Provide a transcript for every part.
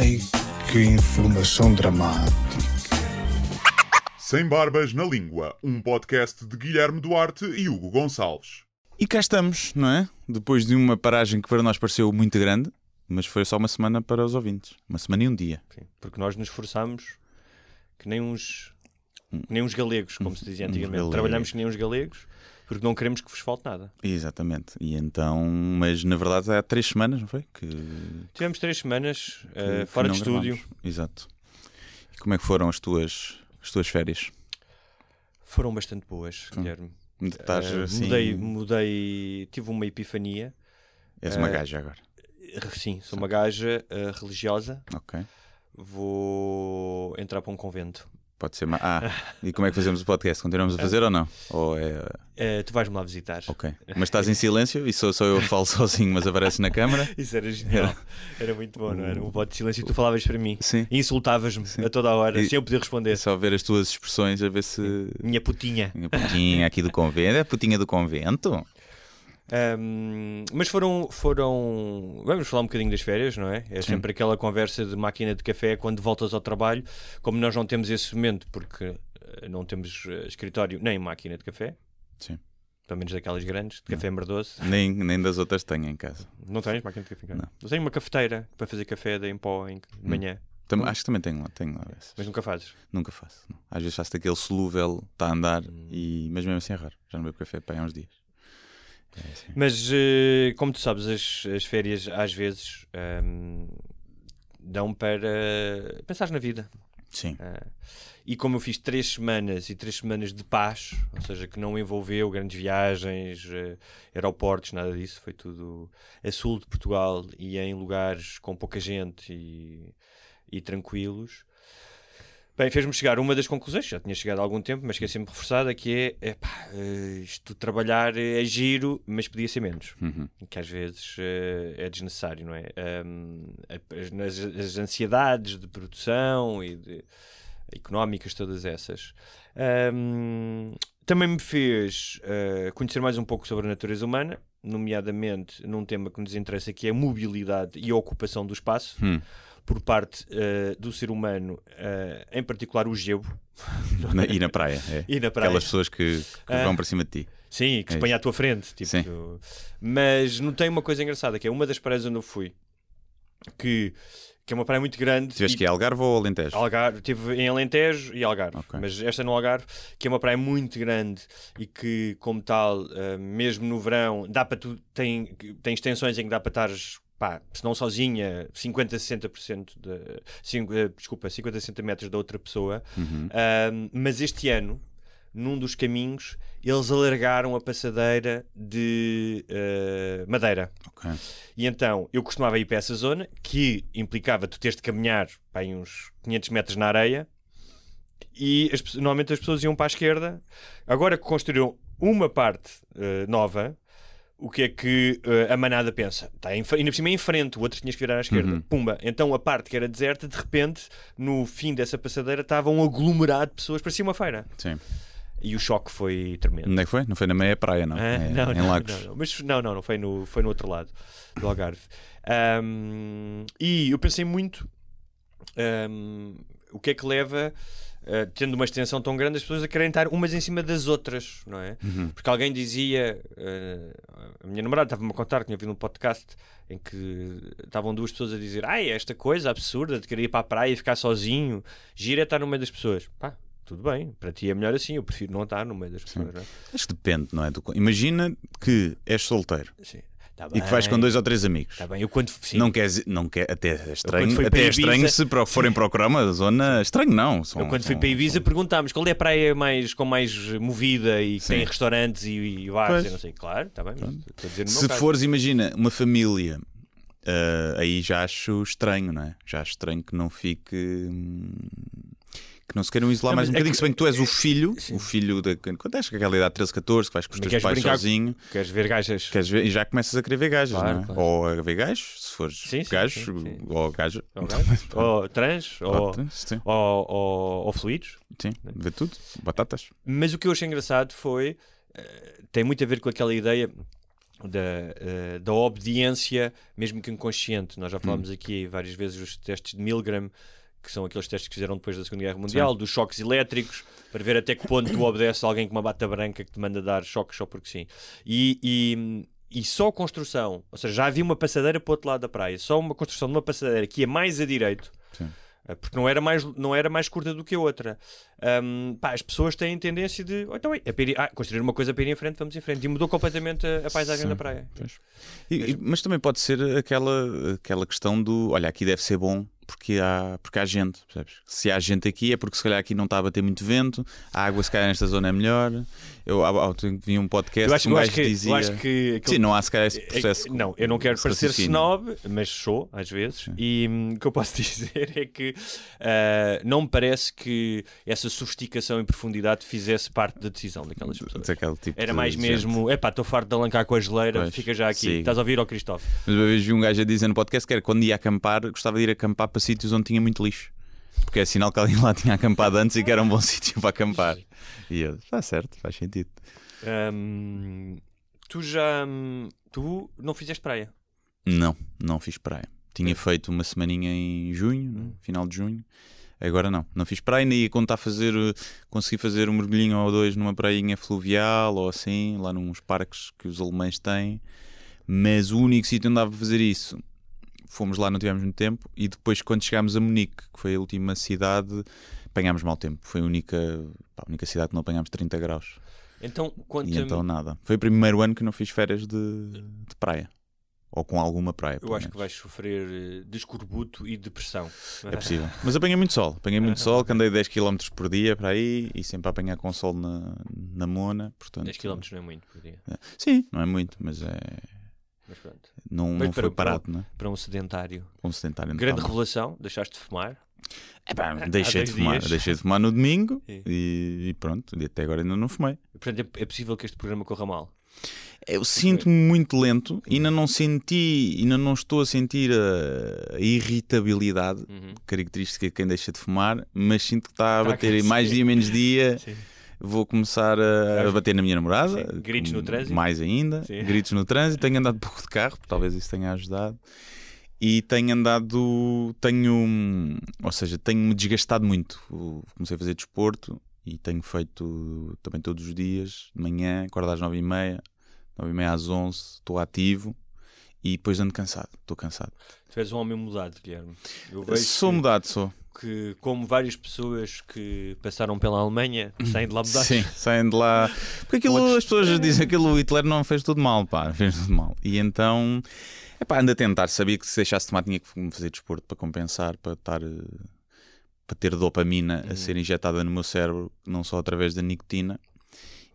Ai, que informação dramática. Sem Barbas na Língua, um podcast de Guilherme Duarte e Hugo Gonçalves. E cá estamos, não é? Depois de uma paragem que para nós pareceu muito grande, mas foi só uma semana para os ouvintes. Uma semana e um dia. Sim, porque nós nos esforçamos que nem uns, que nem uns galegos, como se dizia antigamente. galegos. Trabalhamos que nem uns galegos porque não queremos que vos falte nada. Exatamente. E então, mas na verdade há três semanas, não foi? Que, Tivemos três semanas que- que fora de estúdio. gravámos. Exato. E como é que foram as tuas, as tuas férias? Foram bastante boas, Guilherme. Estás Eh, assim. Mudei, mudei, tive uma epifania. És uma eh, gaja agora. Sim, sou uma gaja religiosa. Ok. Vou entrar para um convento. Pode ser. ma- Ah, e como é que fazemos o podcast? Continuamos a fazer ou não? Ou é. Eh, tu vais-me lá visitar. Ok. Mas estás em silêncio e sou só eu que falo sozinho, mas apareces na câmara? Isso era genial. Era muito bom, não era? Um voto de silêncio e tu falavas para mim. Sim. E insultavas-me a toda a hora, E- sem eu poder responder. Só ver as tuas expressões a ver se. Minha putinha. A putinha aqui do convento. É a putinha do convento? Ahm, mas foram, foram. Vamos falar um bocadinho das férias, não é? É Sim. sempre aquela conversa de máquina de café quando voltas ao trabalho. Como nós não temos esse momento, porque eh, não temos eh, escritório nem máquina de café, Sim. pelo menos daquelas grandes, de café merdoso. Nem, nem das outras tenho em casa. Não tens máquina de café? em casa? Não. Eu tenho uma cafeteira para fazer café de em pó em, de manhã, Tam- acho que também tenho lá, tenho lá essas. mas nunca fazes. Nunca faço. não. Às vezes faço daquele solúvel, está a andar, Hum. e... mas mesmo assim é raro. Já não bebo café para há uns dias. É. Mas eh, como tu sabes, as, as férias às vezes ahm, dão para pensar na vida. Sim. Ah, e como eu fiz três semanas e três semanas de paz, ou seja, que não envolveu grandes viagens, eh, aeroportos, nada disso, foi tudo a sul de Portugal e em lugares com pouca gente e, e tranquilos. Bem, fez-me chegar uma das conclusões, já tinha chegado há algum tempo, mas que é sempre reforçada, que é, epá, eh, isto trabalhar é giro, mas podia ser menos Uhum. que às vezes eh, é desnecessário, não é? As, as- ansiedades de produção e de, económicas, todas essas. Um, também me fez eh, conhecer mais um pouco sobre a natureza humana, nomeadamente num tema que nos interessa, que é a mobilidade e a ocupação do espaço. Hum. Por parte eh, do ser humano, eh, em particular o gebo Na- e na praia. É. e na praia. Aquelas pessoas que, que Ah. vão para cima de ti. Sim, que se É põe à tua frente. Tipo, Sim. tu- Mas notei uma coisa engraçada, que é uma das praias onde eu fui, que, que é uma praia muito grande. Tiveste e- que ir Algarve ou Alentejo? Algarve, estive em Alentejo e Algarve, Ok. mas esta no Algarve, que é uma praia muito grande e que, como tal, eh, mesmo no verão, dá para tu, tem, tem extensões em que dá para estares, pá, se não sozinha, 50, 60% de, eh, desculpa, 50, 60 metros da outra pessoa, Uhum. Ahm, mas este ano, num dos caminhos, eles alargaram a passadeira de eh, madeira. Ok. E então eu costumava ir para essa zona, que implicava tu teres de caminhar aí uns 500 metros na areia, e as normalmente as pessoas iam para a esquerda. Agora que construíram uma parte eh, nova, o que é que eh, a manada pensa? Está em, ainda por cima é em frente, o outro tinhas que virar à esquerda. Uhum. Pumba. Então a parte que era deserta, de repente, no fim dessa passadeira, estava um aglomerado de pessoas, parecia uma feira. Sim. E o choque foi tremendo. Onde é que foi? Não foi na meia praia, não? Ah, É não, em não, Lagos. não, não. Mas não, não, não foi no, foi no outro lado do Algarve. Ahm, e eu pensei muito ahm, o que é que leva, ah, tendo uma extensão tão grande, as pessoas a querem estar umas em cima das outras, não é? Uhum. Porque alguém dizia, ah, a minha namorada estava-me a contar, que tinha ouvido um podcast em que estavam duas pessoas a dizer: Ai, esta coisa absurda de querer ir para a praia e ficar sozinho, gira é estar no meio das pessoas. Pá, tudo bem, para ti é melhor assim, eu prefiro não estar no meio das pessoas. Não é? Acho que depende, não é? Do- Imagina que és solteiro Sim. Tá e que vais com dois ou três amigos. Está bem, eu quando. Sim, Não queres, não quer, até é estranho, fui até para é Ibiza- estranho se pro- forem procurar uma zona. Estranho não. São, eu quando fui são- para Ibiza perguntámos qual é a praia mais, com mais movida e que Sim. tem restaurantes e, e bares Pois. e não sei. Claro, está bem, mas estou a dizer no meu Se caso. fores, imagina, uma família, ah, aí já acho estranho, não é? Já acho estranho que não fique. hum, Que não se queiram isolar Não, mais um é bocadinho, que- se bem que tu és o filho, o filho da. Quando és com aquela idade 13, 14, que vais com os teus queres pais sozinho, Queres ver gajas? queres ver, e já começas a querer ver gajas, Claro, não é? claro. Ou a ver gajos, se fores Sim, sim, gajo, sim, sim. ou gaja. Ou, gajas? ou trans? Ou, Sim, ou, ou, ou fluidos? sim, vê tudo. Batatas. Mas o que eu achei engraçado foi. eh, tem muito a ver com aquela ideia. da, uh, da obediência, mesmo que inconsciente. Nós já falámos aqui várias vezes os testes de Milgram, que são aqueles testes que fizeram depois da Segunda Guerra Mundial, sim. dos choques elétricos, para ver até que ponto tu obedeces a alguém com uma bata branca que te manda dar choques só porque sim. E, e, e só a construção, ou seja, já havia uma passadeira para o outro lado da praia, só uma construção de uma passadeira que ia mais a direito. Sim eh, porque não era mais, não era mais curta do que a outra. Um, pá, as pessoas têm tendência de oh, então, é, ah, construir uma coisa para ir em frente, vamos em frente. E mudou completamente a, a paisagem Sim, da praia. E, mas também pode ser aquela, aquela questão do olha, aqui deve ser bom porque há, porque há gente, percebes? Se há gente aqui é porque se calhar aqui não está a bater muito vento, a água se calhar nesta zona é melhor. Eu vi um podcast eu acho, que um gajo que, dizia. Eu acho que aquele... Sim, não há se calhar esse é processo. É, não, eu não quero parecer snob, mas sou, às vezes. Sim. E hum, o que eu posso dizer é que uh, não me parece que essa sofisticação e profundidade fizesse parte da decisão daquelas pessoas. Tipo Era mais mesmo, é pá, estou farto de alancar com a geleira, pois, fica já aqui. Sim. Estás a ouvir, ó Cristóvão? Mas uma vez vi um gajo a dizer no podcast que era quando ia acampar, gostava de ir acampar para sítios onde tinha muito lixo. Porque é sinal que alguém lá tinha acampado antes e que era um bom sítio para acampar. E eu, está certo, faz sentido. Tu já. Tu não fizeste praia? Não, não fiz praia. Tinha feito uma semaninha em junho, no final de junho. Agora não, não fiz praia, nem ia contar fazer, consegui fazer um mergulhinho ou dois numa prainha fluvial ou assim, lá nos parques que os alemães têm. Mas o único sítio onde dava para fazer isso fomos lá, não tivemos muito tempo, e depois, quando chegámos a Munique, que foi a última cidade, apanhámos mau tempo. Foi a única, pá, a única cidade que não apanhámos 30 graus. Então, quanto e então nada. Foi o primeiro ano que não fiz férias de, de praia. Ou com alguma praia. Eu acho menos. que vais sofrer eh, de escorbuto e depressão. É possível. Mas apanhei muito sol. Apanhei muito sol, que andei 10 km por dia para aí e sempre a apanhar com sol na, na Mona. Portanto, 10 km não é muito por dia. É. Sim, não é muito, mas é mas pronto. Não, não foi parado, para, não é? Para um sedentário. Um sedentário Grande revelação, deixaste de fumar. É pá, deixei de fumar. Dias. Deixei de fumar no domingo e, e, pronto, até agora ainda não fumei. Portanto, é, é possível que este programa corra mal. Eu sinto-me muito lento, ainda não senti, ainda não estou a sentir a, a irritabilidade uhum. característica de quem deixa de fumar, mas sinto que está a bater mais dia menos dia. Sim vou começar a, a bater na minha namorada. Sim. Gritos no trânsito. Mais ainda. Sim. Gritos no trânsito. Tenho andado pouco de carro, talvez isso tenha ajudado. E tenho andado. Tenho. Ou seja, tenho-me desgastado muito. Comecei a fazer desporto e tenho feito também todos os dias, de manhã, acordo às nove e meia, nove e meia às onze, estou ativo e depois ando cansado, estou cansado. Tu és um homem mudado, Guilherme. sou mudado, sou que, como várias pessoas que passaram pela Alemanha, saem de lá mudados. Sim, saem de lá. Porque aquilo, Outros... as pessoas dizem que o Hitler não fez tudo mal, pá, fez tudo mal. E então, é pá, anda a tentar. Sabia que se deixasse de tomar tinha que fazer desporto para compensar, para estar. para ter dopamina uhum. a ser injetada no meu cérebro, não só através da nicotina.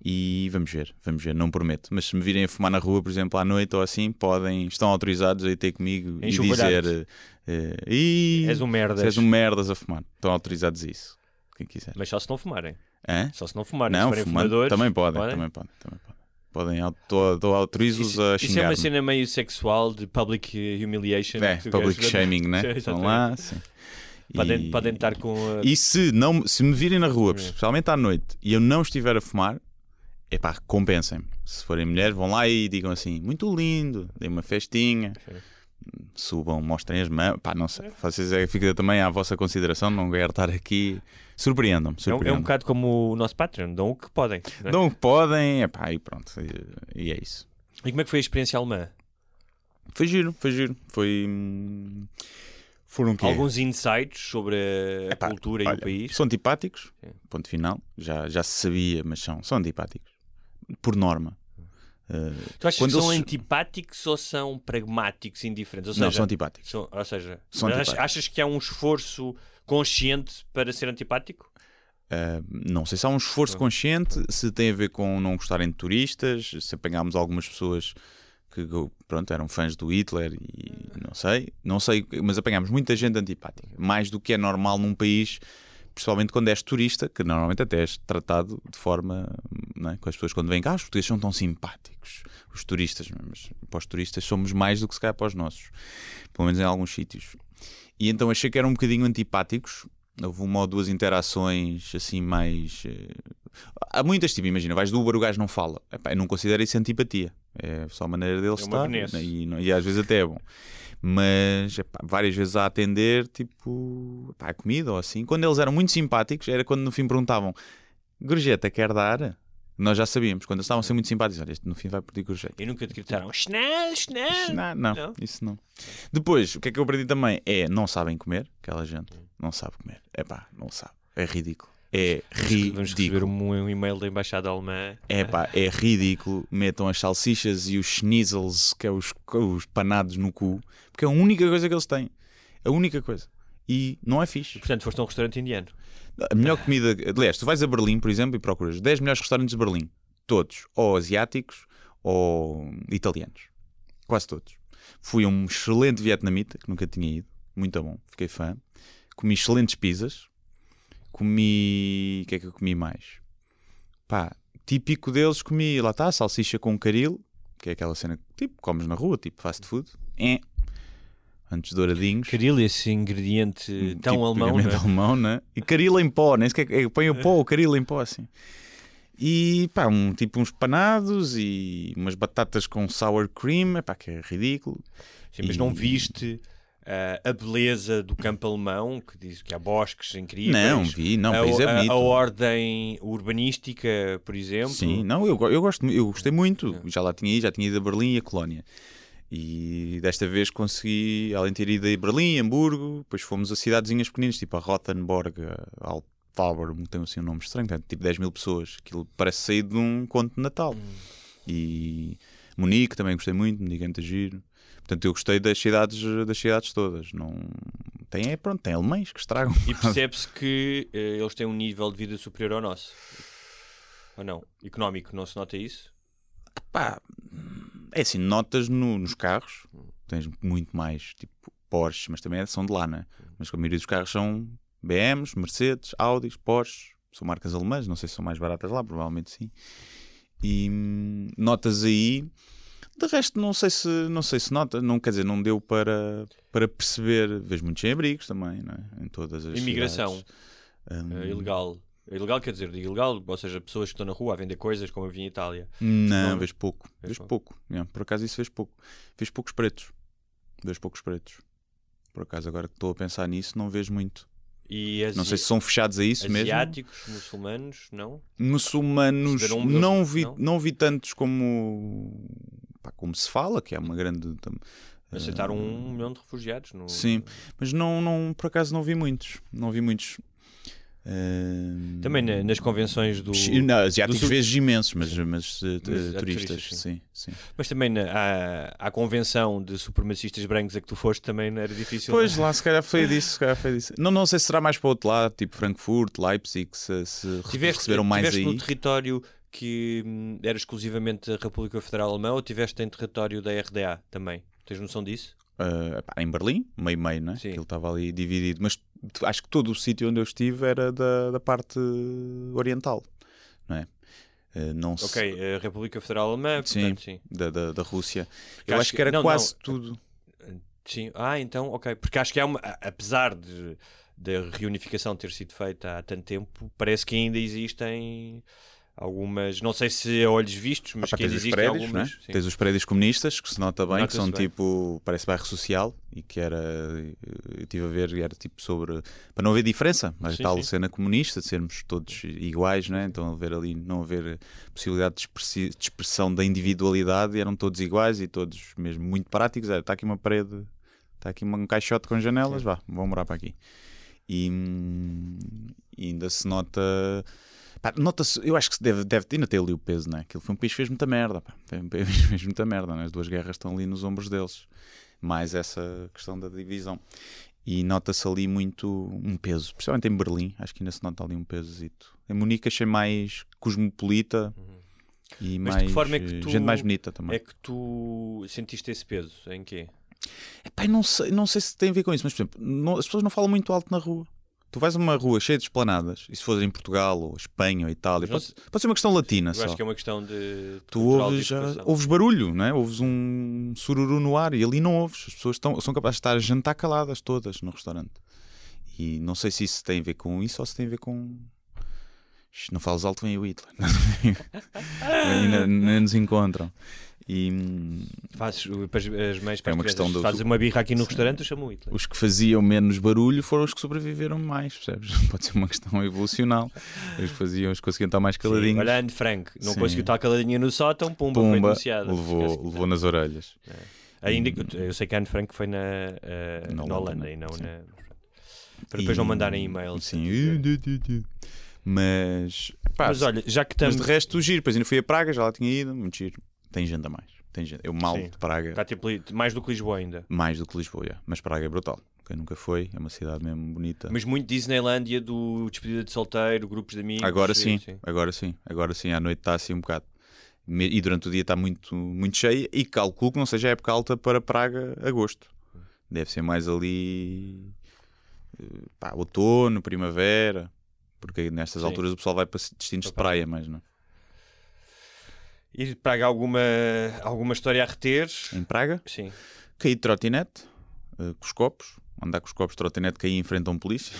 E vamos ver, vamos ver, não prometo. Mas se me virem a fumar na rua, por exemplo, à noite ou assim, podem, estão autorizados a ir ter comigo e dizer e és um merdas. És um merdas a fumar. Estão autorizados a isso. Quem quiser. Mas só se não fumarem. Hã? Só se não fumarem. Não, se fumadores, também podem, podem, também podem. Também podem. Podem, autorizo-os a xingar. Isso é uma cena meio sexual de public humiliation. É, public shaming, né? Estão lá, sim. Podem, e... podem estar com. A... E se, não, se me virem na rua, especialmente à noite, e eu não estiver a fumar, é pá, compensem-me. Se forem mulheres, vão lá e digam assim: muito lindo, dei uma festinha. Sim subam, mostrem as mãos. Pá, não sei. Vocês é, fica também à vossa consideração, não quero estar aqui. Surpreendam-me. Surpreendam é, um, é um bocado como o nosso Patreon, dão o que podem. É? Dão o que podem, epá, e pronto. E, e, é isso. E como é que foi a experiência alemã? Foi giro, foi giro. Foi. Foram quê? Alguns insights sobre a Epá, cultura olha, e o país? São antipáticos, ponto final. Já, já se sabia, mas são, são antipáticos. Por norma. Uh, tu achas que são eles... antipáticos ou são pragmáticos, indiferentes? Ou seja, não, são antipáticos. São, ou seja, antipáticos. achas que há um esforço consciente para ser antipático? Uh, não sei se há um esforço consciente, se tem a ver com não gostarem de turistas, se apanhámos algumas pessoas que pronto, eram fãs do Hitler e não sei, não sei, mas apanhámos muita gente antipática, mais do que é normal num país principalmente quando és turista, que normalmente até és tratado de forma é? com as pessoas quando vêm cá, ah, os portugueses são tão simpáticos, os turistas, mas para os turistas somos mais do que se calhar para os nossos, pelo menos em alguns sítios. E então achei que eram um bocadinho antipáticos Houve uma ou duas interações assim mais. eh, Há muitas, tipo, imagina, vais do Uber, o gajo não fala. Epá, eu não considero isso antipatia. É só a maneira dele estar. benesse. E, e às vezes até é bom. Mas epá, várias vezes a atender, tipo, epá, a comida ou assim. Quando eles eram muito simpáticos, era quando no fim perguntavam: Gorjeta, quer dar? Nós já sabíamos, quando eles estavam a ser muito simpáticos, olha, este no fim vai pedir gorjeta. E nunca te gritaram Schnell, Schnell. Não, não, Não? isso não. Depois, o que é que eu aprendi também é não sabem comer, aquela gente não sabe comer. É pá, não sabe. É ridículo. É Vamos receber ridículo. um, e-mail da Embaixada Alemã. É pá, é ridículo. Metam as salsichas e os schnitzels, que é os, os panados no cu, porque é a única coisa que eles têm. A única coisa. E não é fixe. Portanto, foste a um restaurante indiano. A melhor comida. Aliás, tu vais a Berlim, por exemplo, e procuras 10 melhores restaurantes de Berlim. Todos. Ou asiáticos ou italianos. Quase todos. Fui a um excelente vietnamita, que nunca tinha ido. Muito bom. Fiquei fã. Comi excelentes pizzas. Comi. O que é que eu comi mais? Pá, típico deles, comi. Lá está, salsicha com caril, que é aquela cena que tipo, comes na rua, tipo fast food. É. Antes douradinhos. Caril, esse ingrediente tão Tipo, alemão, não tipicamente é? alemão, né? E caril em pó, nem sequer é, põe o pó, o caril em pó assim. E pá, um, tipo uns panados e umas batatas com sour cream, epá, que é ridículo. Sim, mas E- não viste ah, a beleza do campo alemão, que diz que há bosques incríveis. Não, vi, não, a, é a- bonito. a ordem urbanística, por exemplo. Sim, não, eu, eu gosto, eu gostei muito. Já lá tinha ido, já tinha ido a Berlim e a Colónia. E desta vez consegui, além de ter ido a Berlim, Hamburgo, depois fomos a cidadezinhas pequeninas, tipo a Rothenburg, a Altfaber, tem assim um nome estranho, tipo 10 mil pessoas. Aquilo parece sair de um conto de Natal. E Munique também gostei muito, Munique é muito giro. Portanto, eu gostei das cidades, das cidades todas. Não... Tem, é, pronto, tem alemães que estragam. E percebe-se que eh, eles têm um nível de vida superior ao nosso. Ou não? Económico, não se nota isso? Pá, é assim, notas no- nos carros, tens muito mais, tipo Porsche, mas também são de lá, né? Mas a maioria dos carros são BMs, Mercedes, Audis, Porsche, são marcas alemãs, não sei se são mais baratas lá, provavelmente sim. E hum, notas aí, de resto não sei se não sei se nota, não quer dizer, não deu para para perceber, vejo muitos sem-abrigos também, não é? Em todas as Imigração eh, ilegal. Ilegal quer dizer, ilegal, ou seja, pessoas que estão na rua a vender coisas, como eu vi em Itália. Não, Não. vejo pouco. Vejo pouco. Yeah, por acaso isso vejo pouco. Vejo poucos pretos. Vejo poucos pretos. Por acaso, agora que estou a pensar nisso, não vejo muito. Asi- Não sei se são fechados a isso mesmo. asiáticos, muçulmanos, não? Muçulmanos, um- não vi, não? não? vi tantos como, pá, como se fala, que é uma grande. tam- Aceitaram um milhão de refugiados. No... Sim. Mas não, não, por acaso não vi muitos. Não vi muitos. Eh, Também na- nas convenções do. Não, asiáticos do vezes imensos, mas, mas, eh, Mas há turistas, turistas, sim. sim. Mas também na, à, à convenção de supremacistas brancos a que tu foste também não era difícil. Pois, não é? lá se calhar foi disso, se calhar foi disso. Não, não sei se será mais para o outro lado, tipo Frankfurt, Leipzig, se, se Tiveste, receberam mais tiveste aí. no território que hum, era exclusivamente da República Federal Alemã ou tiveste em território da RDA também? Tens noção disso? Pá, em Berlim, meio-meio, né? Sim. Aquilo estava ali dividido. Mas acho que todo o sítio onde eu estive era da, da parte oriental, não é? Ah, não se- Ok, a República Federal Alemã, Sim. portanto, sim. Da, da, da Rússia. Porque Eu acho que- que era não, quase não. tudo. Sim. Ah, então, ok. Porque acho que há uma. a- Apesar de da reunificação ter sido feita há tanto tempo, parece que ainda existem algumas. Não sei se a olhos vistos, mas Ah, que existem prédios, algumas. né? sim. tens os prédios comunistas que se nota bem, que Nota-se são bem. tipo, parece bairro social e que era, eu estive a ver, e era tipo sobre, para não haver diferença, mas Sim, tal sim. cena comunista, de sermos todos iguais, né? então haver ali, não haver possibilidade de, expressão da individualidade, eram todos iguais e todos mesmo muito práticos, era, está aqui uma parede, está aqui um caixote com janelas, vá, vão morar para aqui. E, hum, e ainda se nota. Pá, Nota-se, eu acho que se deve, deve ainda ter ali o peso, né? Aquilo foi um país que fez muita merda, pá. Um país que fez muita merda, né? As duas guerras estão ali nos ombros deles. Mais essa questão da divisão. E nota-se ali muito um peso, principalmente em Berlim, acho que ainda se nota ali um pesozito. Em Munique achei mais cosmopolita e Mas de que mais forma é que eh, tu- gente mais bonita também. É que tu sentiste esse peso? Em quê? Epá, não, sei, não sei se tem a ver com isso, mas por exemplo, não- as pessoas não falam muito alto na rua. Tu vais a uma rua cheia de esplanadas, e se for em Portugal, ou Espanha, ou Itália, pode, pode ser uma questão latina Eu só. acho que é uma questão de. Tu ouves, educação. ouves barulho, não é? ouves um sururu no ar e ali não ouves. As pessoas estão, são capazes de estar a jantar caladas todas no restaurante. E não sei se isso tem a ver com isso ou se tem a ver com. Não falas alto, vem o Hitler. Ainda nos encontram. E hum, Fazes as, mães para É uma questão do- Fazes uma birra aqui no restaurante, eu chamo o Hitler. os que faziam menos barulho foram os que sobreviveram mais, percebes? Pode ser uma questão evolucional. Os que faziam, os que conseguiam estar mais Sim, caladinhos. olha, Anne Frank, não Sim. conseguiu estar caladinha no sótão, pumba, foi Pumba, denunciada. levou, levou nas orelhas. Ainda que eu sei que a Anne Frank foi na, uh, Na na Holanda, e não sim. na. Para depois não mandarem e-mails. Sim. Mas, pá, Mas olha, já que mas estamos. de resto, giro. Depois ainda fui a Praga, já lá tinha ido, muito giro. Tem gente a mais. Tem gente. Eu mal Sim. de Praga, Está tipo mais do que Lisboa ainda. mais do que Lisboa. yeah. Mas Praga é brutal. Quem nunca foi, é uma cidade mesmo bonita. Mas muito Disneylândia do despedida de solteiro, grupos de amigos. Agora sim, sim, agora sim, agora sim, à noite está assim um bocado. E durante o dia está muito, muito cheia e calculo que não seja época alta para Praga agosto. Deve ser mais ali eh, pá, outono, primavera, porque nestas Sim. alturas o pessoal vai para destinos de Para praia, mas não. Ir de Praga alguma, alguma história a reter? Em Praga, Sim. caí de trotinete, eh, com os copos, andar com os copos de trotinete, caí em frente a um polícia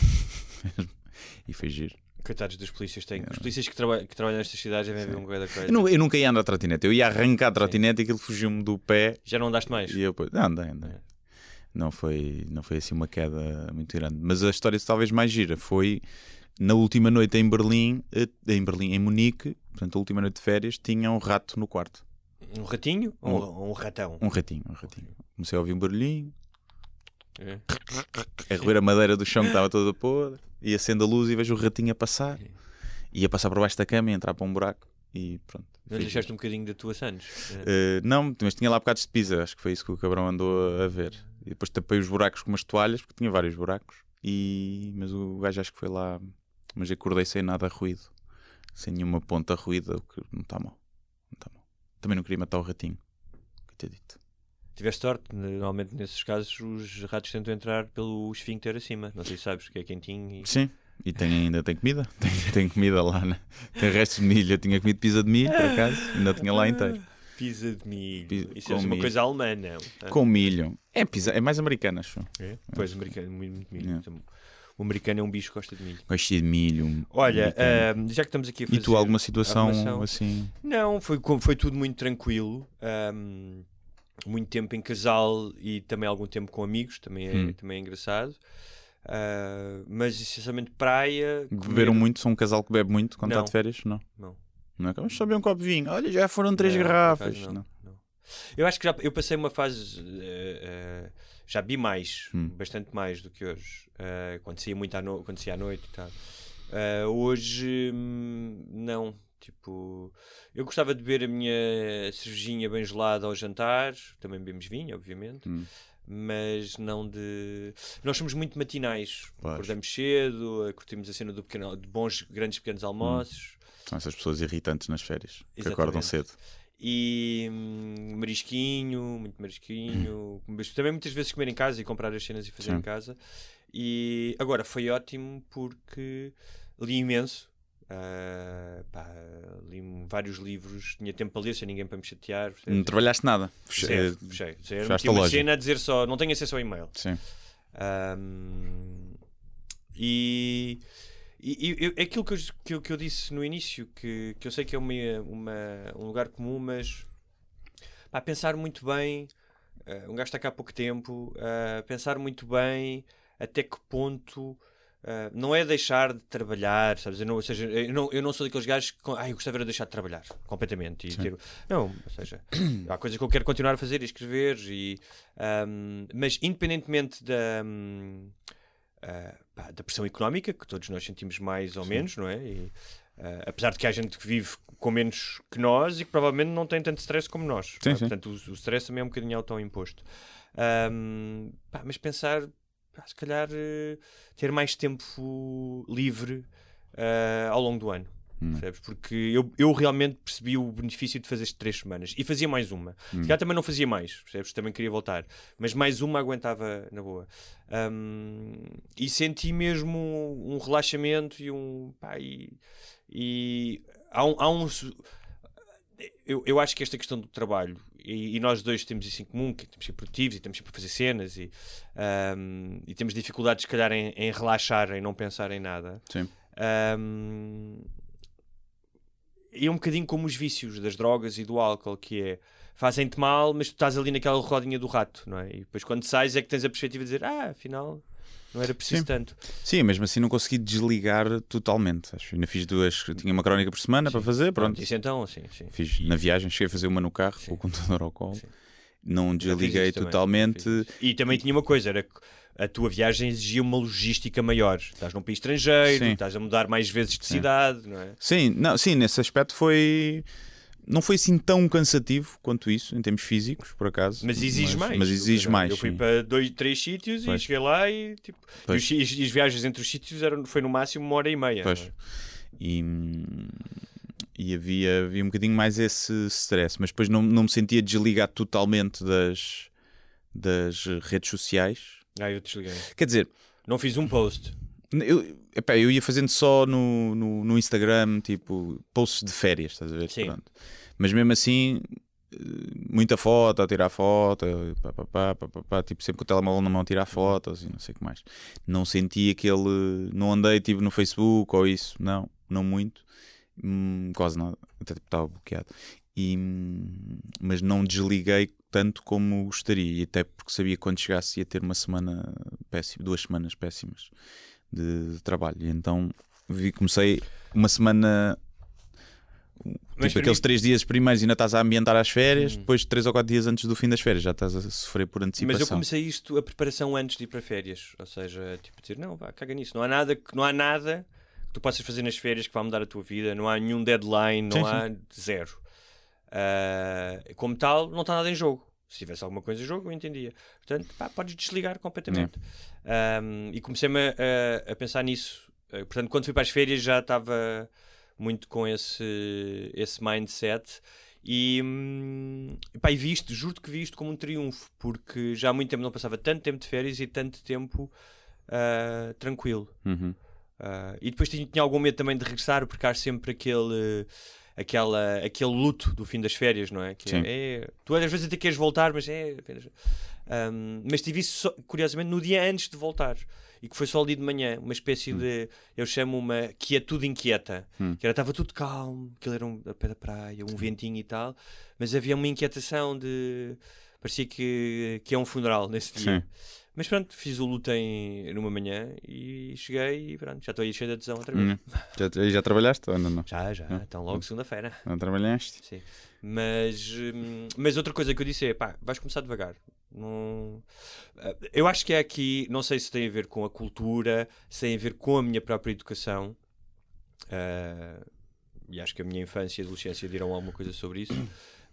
e foi giro. Coitados dos polícias têm. Os polícias que, traba que trabalham nestas cidades devem ver um coisa da coisa. Eu, não, eu nunca ia andar de trotinete, eu ia arrancar a trotinete e aquilo fugiu-me do pé Já não andaste mais? E eu, depois, não, andei, andei. É. Não foi, não foi assim uma queda muito grande. Mas a história talvez mais gira foi na última noite em Berlim, eh, em Berlim, em Munique, portanto, a última noite de férias, tinha um rato no quarto. Um ratinho ou um, um ratão? Um ratinho, um ratinho. Comecei a ouvir um barulhinho, É. a roer a madeira do chão que estava toda podre, e acendo a luz e vejo o ratinho a passar. Ia passar por baixo da cama e entrar para um buraco. E pronto. Foi deixaste um bocadinho da tua Santos? É. Eh, não, mas tinha lá bocados de pizza, acho que foi isso que o cabrão andou a ver. E depois tapei os buracos com umas toalhas, porque tinha vários buracos. E... Mas o gajo acho que foi lá, mas acordei sem nada ruído, sem nenhuma ponta ruída, o que não está mal. Não está mal. Também não queria matar o ratinho, coitadito. Tiveste sorte, normalmente nesses casos os ratos tentam entrar pelo esfíncter acima. Não sei se sabes que é quentinho e. Sim, e tem, ainda tem comida, tem, tem comida lá, né? tem restos de milho. Eu tinha comido pizza de milho, por acaso, ainda tinha lá inteiro. Pizza de milho. Pizza- Isso é uma milho. coisa alemã, não? Com milho. É pizza, é mais americana, acho. é? Pois, americano, muito, muito milho. É. O americano é um bicho que gosta de milho. Gosto de milho. Olha, ah, já que estamos aqui a fazer. e tu, alguma situação arrumação? assim? Não, foi, foi tudo muito tranquilo. ahm, muito tempo em casal e também algum tempo com amigos, também é, Hum. também é engraçado. Ah, mas essencialmente praia. Beberam comer- muito? São um casal que bebe muito quando está Não. de férias? Não. Não. Não é que vamos só beber um copo de vinho. Olha, já foram três Não, garrafas. Não. não. Eu acho que já eu passei uma fase. eh, eh, já vi mais, Hum. bastante mais do que hoje. eh, quando saía muito à, no... saía à noite e tal. Eh, hoje, hum, não. Tipo, eu gostava de beber a minha cervejinha bem gelada ao jantar. Também bebemos vinho, obviamente. Hum. Mas não de. Nós somos muito matinais. Acordamos cedo, eh, curtimos a cena do pequeno, de bons, grandes pequenos almoços. São essas pessoas irritantes nas férias que Exatamente. acordam cedo. E hum, marisquinho, muito marisquinho. Mas também muitas vezes comer em casa e comprar as cenas e fazer Sim. em casa. E agora foi ótimo porque li imenso. Ah, pá, li vários livros, tinha tempo para ler sem ninguém para me chatear. Não trabalhaste nada. Feche- Zero, fechei. Zero. fechaste uma cena a dizer só, não tenho acesso ao e-mail. Sim. Ahm, e, e, e aquilo que eu, que, eu, que eu disse no início, que, que eu sei que é uma, uma- um lugar comum, mas pá, pensar muito bem, ah, um gajo está cá há pouco tempo, ah, pensar muito bem até que ponto. ah, não é deixar de trabalhar, sabes? Eu não, ou seja, eu não, eu não sou daqueles gajos que ah, eu gostava de deixar de trabalhar completamente. E ter- não, ou seja, há coisas que eu quero continuar a fazer e escrever, e, ahm, mas independentemente da, hum, ah, pá, da pressão económica, que todos nós sentimos mais ou menos, não é? E, ah, apesar de que há gente que vive com menos que nós e que provavelmente não tem tanto stress como nós. Sim, é? sim. Portanto, o, o stress também é um bocadinho autoimposto. Ahm, pá, mas pensar, pá, se calhar, eh, ter mais tempo livre ah, ao longo do ano. Hum. Percebes? Porque eu, eu realmente percebi o benefício de fazer três semanas e fazia mais uma. Se calhar também não fazia mais, percebes? Também queria voltar, mas mais uma aguentava na boa. Ahm, e senti mesmo um relaxamento e um. Pá, e, e há um. Há um eu, eu acho que esta questão do trabalho, e, e nós dois temos isso em comum, que temos que ser produtivos e temos sempre a fazer cenas e, um, e temos dificuldades, se calhar, em, em, relaxar, em não pensar em nada. Sim. Um, é um bocadinho como os vícios das drogas e do álcool, que é fazem-te mal, mas tu estás ali naquela rodinha do rato, não é? E depois quando sais é que tens a perspectiva de dizer, ah, afinal não era preciso Sim. tanto. Sim, mesmo assim não consegui desligar totalmente. Acho que ainda fiz duas, tinha uma crónica por semana para fazer, pronto. Isso então, sim, sim. Fiz na viagem, cheguei a fazer uma no carro Sim. com o computador ao colo. Sim. Não desliguei também, totalmente. isso. E também tinha uma coisa, era que a tua viagem exigia uma logística maior. Estás num país estrangeiro, Sim. estás a mudar mais vezes de Sim. cidade, não é? Sim, não, sim, nesse aspecto foi. Não foi assim tão cansativo quanto isso, em termos físicos, por acaso. Mas exige mais. Mas exige Eu- mais. Eu fui sim. para dois, três sítios Pois. e cheguei lá e tipo. E, os, e as- viagens entre os sítios eram, foi no máximo uma hora e meia. Pois. é? E, e havia, havia um bocadinho mais esse stress, mas depois não, não me sentia desligado totalmente das, das redes sociais. Ah, eu desliguei. Quer dizer, Não fiz um post. eu, epá, eu ia fazendo só no, no, no Instagram, tipo, posts de férias, estás a ver? Sim. Pronto. Mas mesmo assim, eh, muita foto, a tirar foto, pá, pá, pá, pá, pá, pá, tipo, sempre com o telemóvel na mão a tirar fotos e não sei o que mais. Não senti aquele. Não andei tipo no Facebook ou isso, não, não muito, Hum, quase nada, até tipo, estava bloqueado. E, hum, mas não desliguei tanto como gostaria, e até porque sabia que quando chegasse ia ter uma semana péssima, duas semanas péssimas de, de trabalho. E então vi, comecei uma semana. Mas Tipo, aqueles mim- três dias primeiros ainda estás a ambientar as férias, Hum. depois três ou quatro dias antes do fim das férias já estás a sofrer por antecipação. Mas eu comecei isto, a preparação antes de ir para férias. Ou seja, tipo, dizer, não, vá, caga nisso. Não há nada que, não há nada que tu possas fazer nas férias que vá mudar a tua vida. Não há nenhum deadline, não Sim, há zero. Ah, como tal, não está nada em jogo. Se tivesse alguma coisa em jogo, eu entendia. Portanto, pá, podes desligar completamente. Ahm, e comecei-me a, a- pensar nisso. Ah, portanto, quando fui para as férias já estava muito com esse, esse mindset. E, hum, pá, e vi isto, juro que vi isto como um triunfo, porque já há muito tempo não passava tanto tempo de férias e tanto tempo ah, tranquilo. Uhum. Ah, e depois tinha, tinha algum medo também de regressar, porque há sempre aquele, aquela, aquele luto do fim das férias, não é? Que Sim. é, é- tu às vezes até queres voltar, mas é. apenas- Ahm, mas tive isso, só- curiosamente, no dia antes de voltar. E que foi só ali de manhã, uma espécie de. Eu chamo uma quietude inquieta. Hum. Que era, estava tudo calmo, aquilo era um, a pé da praia, um ventinho e tal, mas havia uma inquietação de. Parecia que, que é um funeral nesse dia. Sim. Mas pronto, fiz o luto em, numa manhã e cheguei e pronto, já estou aí cheio de adesão outra vez. Uhum. Já, já trabalhaste ou ainda não? Já, já, Hum. então logo segunda-feira. Não trabalhaste? Sim. Mas, hum, mas outra coisa que eu disse é, pá, vais começar devagar. Não... Ah, Eu acho que é aqui, não sei se tem a ver com a cultura, se tem a ver com a minha própria educação. Ah, e acho que a minha infância e adolescência dirão alguma coisa sobre isso.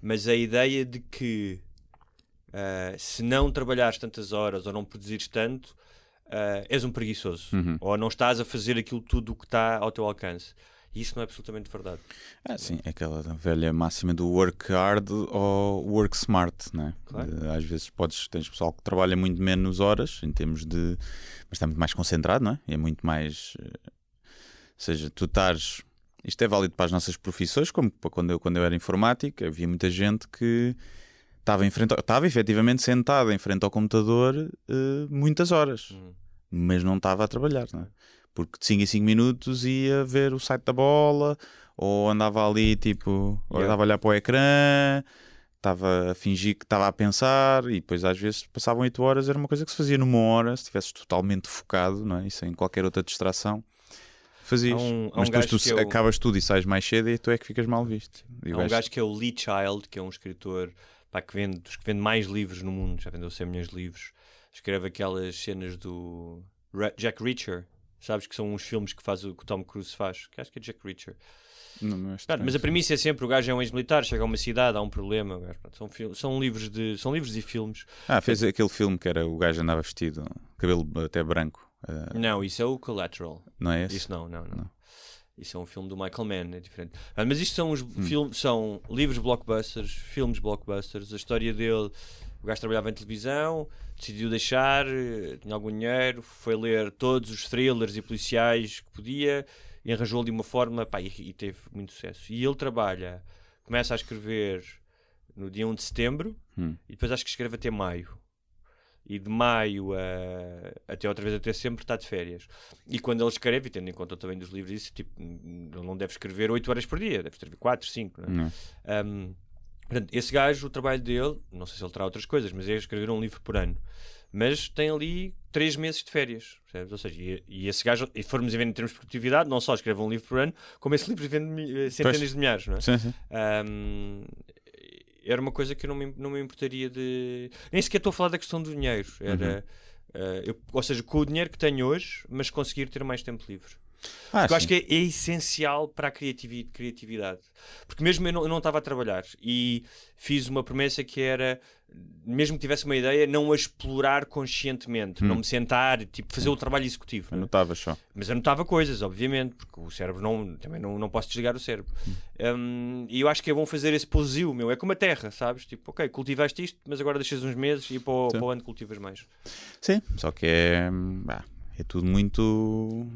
Mas a ideia de que ah, se não trabalhares tantas horas ou não produzires tanto, ah, és um preguiçoso. Uhum. Ou não estás a fazer aquilo tudo o que está ao teu alcance. E isso não é absolutamente verdade. Ah, sim, é aquela velha máxima do work hard ou work smart, né? Claro. De- Às vezes podes, tens pessoal que trabalha muito menos horas em termos de. Mas está muito mais concentrado, não é? É muito mais. eh, Ou seja, tu estás. Isto é válido para as nossas profissões, como para quando eu, quando eu era informático, havia muita gente que estava, em frente, ao- estava efetivamente sentada em frente ao computador eh, muitas horas Hum. mas não estava a trabalhar, não é? Porque de 5 em 5 minutos ia ver o site da bola, ou andava ali tipo, Yeah. andava a olhar para o ecrã, estava a fingir que estava a pensar, e depois às vezes passavam 8 horas, era uma coisa que se fazia numa hora, se estivesses totalmente focado, não é? E sem qualquer outra distração, fazias. Um- um mas depois gajo tu que eu- acabas tudo e sais mais cedo e tu é que ficas mal visto. Há um gajo- gajo que é o Lee Child, que é um escritor pá, que vende, dos que vende mais livros no mundo, já vendeu 100 milhões de livros. Escreve aquelas cenas do Jack Reacher, sabes que são uns filmes que, faz o, que o Tom Cruise faz, que acho que é Jack Reacher. Não, não é Claro, mas a premissa é sempre o gajo é um ex-militar, chega a uma cidade, há um problema. gajo, são, são livros de são livros e filmes. Ah, fez aquele filme que era o gajo andava vestido, cabelo até branco, eh, Não, isso é o Collateral. não é esse? Isso não, não, não. Não. Isso é um filme do Michael Mann, é diferente. Ah, mas isto são, os Hum. filmes, são livros blockbusters, filmes blockbusters. A história dele, o gajo trabalhava em televisão, decidiu deixar, eh, tinha algum dinheiro, foi ler todos os thrillers e policiais que podia e arranjou ali uma fórmula pá, e, e teve muito sucesso. E ele trabalha começa a escrever no dia 1 de setembro Hum. e depois acho que escreve até maio. E de maio a, até outra vez até sempre está de férias. E quando ele escreve, e tendo em conta também dos livros, isso, tipo, ele não deve escrever 8 horas por dia, deve escrever 4, 5. Não é? Não. Um, portanto, esse gajo, o trabalho dele, não sei se ele terá outras coisas, mas é escrever um livro por ano. Mas tem ali 3 meses de férias. percebes? Ou seja, e, e esse gajo, e formos a ver em termos de produtividade, não só escreve um livro por ano, como esse livro vende eh, centenas Pois. de milhares. Não é? Sim, sim. Um, era uma coisa que eu não me, não me importaria de. Nem sequer estou a falar da questão do dinheiro. Era. uh, eu- ou seja, com o dinheiro que tenho hoje, mas conseguir ter mais tempo livre. Ah, eu acho que é, é essencial para a criativi- criatividade. Porque mesmo eu não estava a trabalhar e fiz uma promessa que era, mesmo que tivesse uma ideia, não a explorar conscientemente, Hum. não me sentar, tipo, fazer o trabalho executivo. Eu notava só. Mas anotava coisas, obviamente, porque o cérebro não, também não, não posso desligar o cérebro. Um, e eu acho que é bom fazer esse posio, meu. É como a terra, sabes? Tipo, ok, cultivaste isto, mas agora deixas uns meses e para o, Sim. para o ano cultivas mais. Sim, só que é, bah, é tudo muito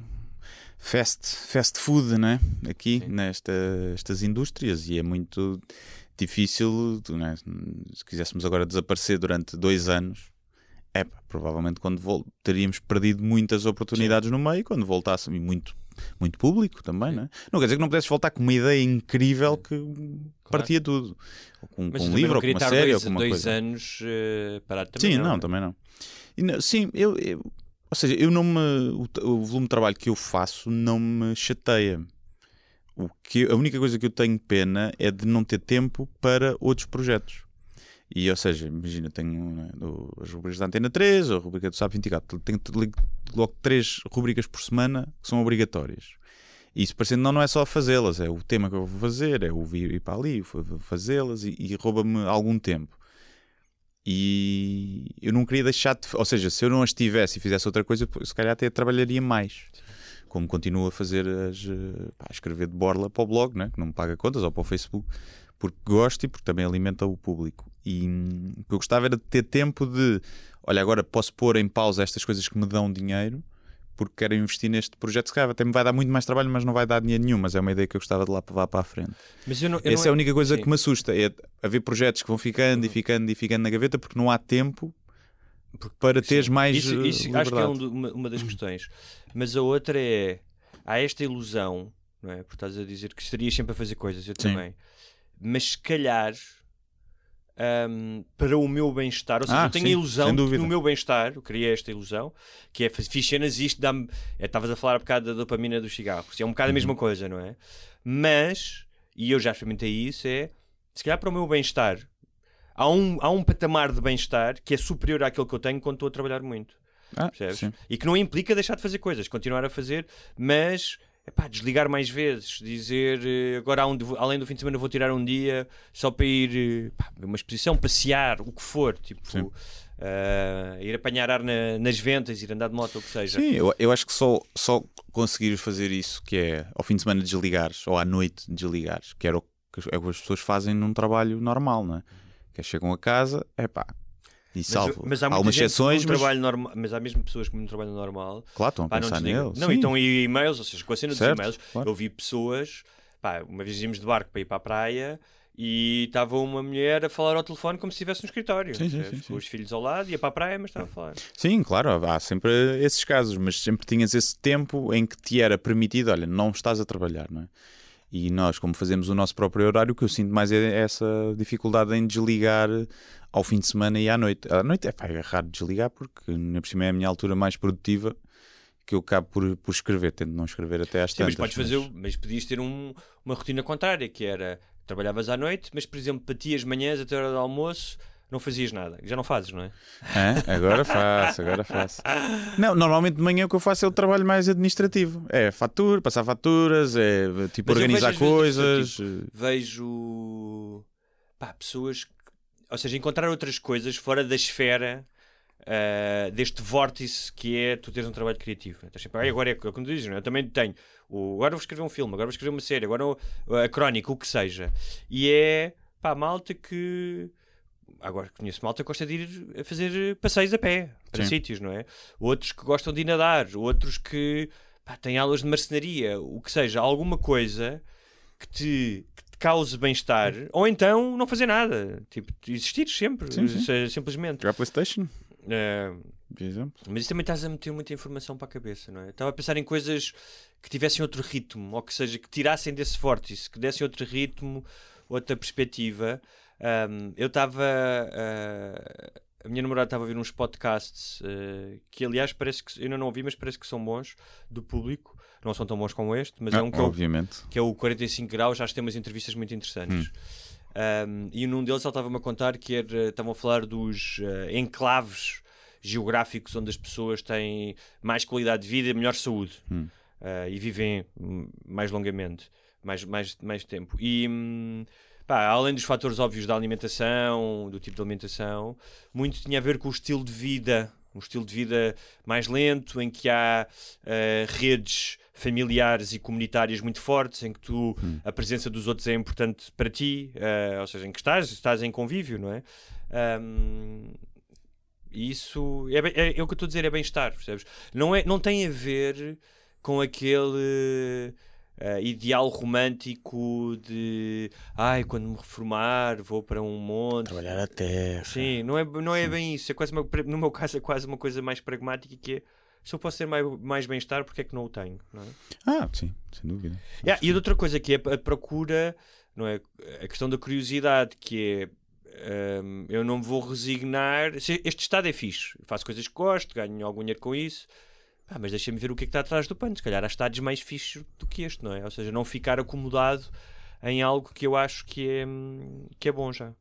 fast, fast food, né? Aqui, Sim. nestas indústrias, e é muito difícil, né? se quiséssemos agora desaparecer durante dois anos, é provavelmente quando vol- teríamos perdido muitas oportunidades no meio, quando voltássemos, muito, muito público também, Sim. né? Não quer dizer que não pudesses voltar com uma ideia incrível que partia tudo. Ou com, com um livro, ou com uma série, dois, ou com uma dois coisa. anos eh, parado também. Sim, não, não, não é? também não. Não- sim, eu, eu- ou seja, eu não me o, o volume de trabalho que eu faço não me chateia. O que a única coisa que eu tenho pena é de não ter tempo para outros projetos. E, ou seja, imagina, tenho né, do- as rubricas da Antena 3, a rubrica do SAP 24, tenho logo três rubricas por semana que são obrigatórias. E isso parecendo não, não é só fazê-las, é o tema que eu vou fazer, é o vir ir para ali, fazê-las e, e rouba-me algum tempo. E eu não queria deixar de. Ou seja, se eu não as tivesse e fizesse outra coisa, se calhar até trabalharia mais. Como continuo a fazer as. eh, pá, a escrever de borla para o blog, né? que não me paga contas, ou para o Facebook, porque gosto e porque também alimenta o público. E hum, o que eu gostava era de ter tempo de. Olha, agora posso pôr em pausa estas coisas que me dão dinheiro, porque quero investir neste projeto. Se calhar até me vai dar muito mais trabalho, mas não vai dar dinheiro nenhum. Mas é uma ideia que eu gostava de lá levar para a frente. Mas eu não, eu Essa não é a única coisa sim. que me assusta, é haver projetos que vão ficando e ficando e ficando na gaveta porque não há tempo para teres Sim. mais Isso, eh, isso acho que é um uma, das questões. Mas a outra é. Há esta ilusão, não é? Porque estás a dizer que estarias sempre a fazer coisas, eu Sim. também. Mas se calhar. ahm, para o meu bem-estar, ou seja, Ah, eu tenho sim, a ilusão de que no meu bem-estar, eu criei esta ilusão, que é fiz cenas e isto dá-me. é, Estavas a falar um bocado da dopamina dos cigarros, é um bocado a Uhum. mesma coisa, não é? Mas, e eu já experimentei isso, é se calhar para o meu bem-estar, há um, há um patamar de bem-estar que é superior àquele que eu tenho quando estou a trabalhar muito. Ah. E que não implica deixar de fazer coisas, continuar a fazer, mas epá, desligar mais vezes, dizer eh, agora um além do fim de semana vou tirar um dia só para ir eh, pá, uma exposição, passear, o que for, tipo eh, ir apanhar ar na- nas ventas, ir andar de moto, ou o que seja. Sim, eu, eu acho que só, só conseguir fazer isso, que é ao fim de semana desligares, ou à noite desligares, que era o que, é o que as pessoas fazem num trabalho normal, não é? Que chegam a casa, é pá, e Mas, salvo mas há muita algumas exceções, mas trabalho normal, mas há mesmo pessoas que num trabalho normal claro, estão a Pá, não pensar nele. Não, sim. então e e-mails, ou seja, com a cena dos e-mails, claro. eu vi pessoas, pá, uma vez íamos de barco para ir para a praia e estava uma mulher a falar ao telefone como se estivesse no escritório, Sim, sim, sim. com os filhos ao lado, ia para a praia, mas estava a falar. Sim, claro, há sempre esses casos, mas sempre tinhas esse tempo em que te era permitido, olha, não estás a trabalhar, não é? E nós, como fazemos o nosso próprio horário, o que eu sinto mais é essa dificuldade em desligar ao fim de semana e à noite. À noite é, pá, é raro desligar porque, ainda por cima, é a minha altura mais produtiva que eu acabo por, por escrever. Tento não escrever até às Sim, mas tantas. podes fazer, mas podias ter um- uma rotina contrária, que era trabalhavas à noite, mas por exemplo, batias manhãs até a hora do almoço, não fazias nada. Já não fazes, não é? Hã? Agora faço, agora faço. Não, normalmente de manhã o que eu faço é o trabalho mais administrativo. É fatura, passar faturas, é tipo Mas organizar vejo às vezes coisas. Vejo pá, pessoas, que- ou seja, encontrar outras coisas fora da esfera ah, deste vórtice que é tu teres um trabalho criativo. Estás sempre, "Ai, agora é como dizes, não é? eu também tenho. O, agora vou escrever um filme, agora vou escrever uma série, agora o- a crónica, o que seja. E é pá, malta que. Agora conheço malta que gosta de ir a fazer passeios a pé para Sim. sítios, não é? Outros que gostam de ir nadar, outros que pá, têm aulas de marcenaria, o que seja, alguma coisa que te, que te cause bem-estar, ou então não fazer nada. Tipo, existir sempre, Sim, sim. simplesmente. Jogar PlayStation, Eh, por exemplo. mas isso também estás a meter muita informação para a cabeça, não é? Estava a pensar em coisas que tivessem outro ritmo, ou que seja, que tirassem desse vórtice, que dessem outro ritmo, outra perspectiva. Ahm, eu estava. ah, a minha namorada estava a ouvir uns podcasts ah, que, aliás, parece que eu ainda não ouvi, mas parece que são bons do público. Não são tão bons como este, mas é Ah, um que obviamente. que é o 45 graus, já tem umas entrevistas muito interessantes. Um, e num deles ele estava-me a contar que era, estavam a falar dos uh, enclaves geográficos onde as pessoas têm mais qualidade de vida e melhor saúde Hum. uh, e vivem hum, mais longamente, mais, mais, mais tempo. E hum, pá, além dos fatores óbvios da alimentação, do tipo de alimentação, muito tinha a ver com o estilo de vida. Um estilo de vida mais lento, em que há uh, redes familiares e comunitárias muito fortes, em que tu, a presença dos outros é importante para ti, uh, ou seja, em que estás, estás em convívio, não é? Um, isso é, é, é o que eu estou a dizer, é bem-estar, percebes? Não, é, não tem a ver com aquele eh, ideal romântico de ai, quando me reformar vou para um monte. Trabalhar a terra. Sim, não é, não é bem isso. É quase uma, no meu caso, é quase uma coisa mais pragmática que é se eu posso ter mais, mais bem-estar, porque é que não o tenho? Não é? Ah, sim, sem dúvida. Yeah, e outra coisa que é a procura, não é? A questão da curiosidade, que é hum, eu não vou resignar. Este estado é fixe, faço coisas que gosto, ganho algum dinheiro com isso. Pá, mas deixa-me ver o que é que está atrás do pano. Se calhar há estados mais fixes do que este, não é? Ou seja, não ficar acomodado em algo que eu acho que é, que é bom já.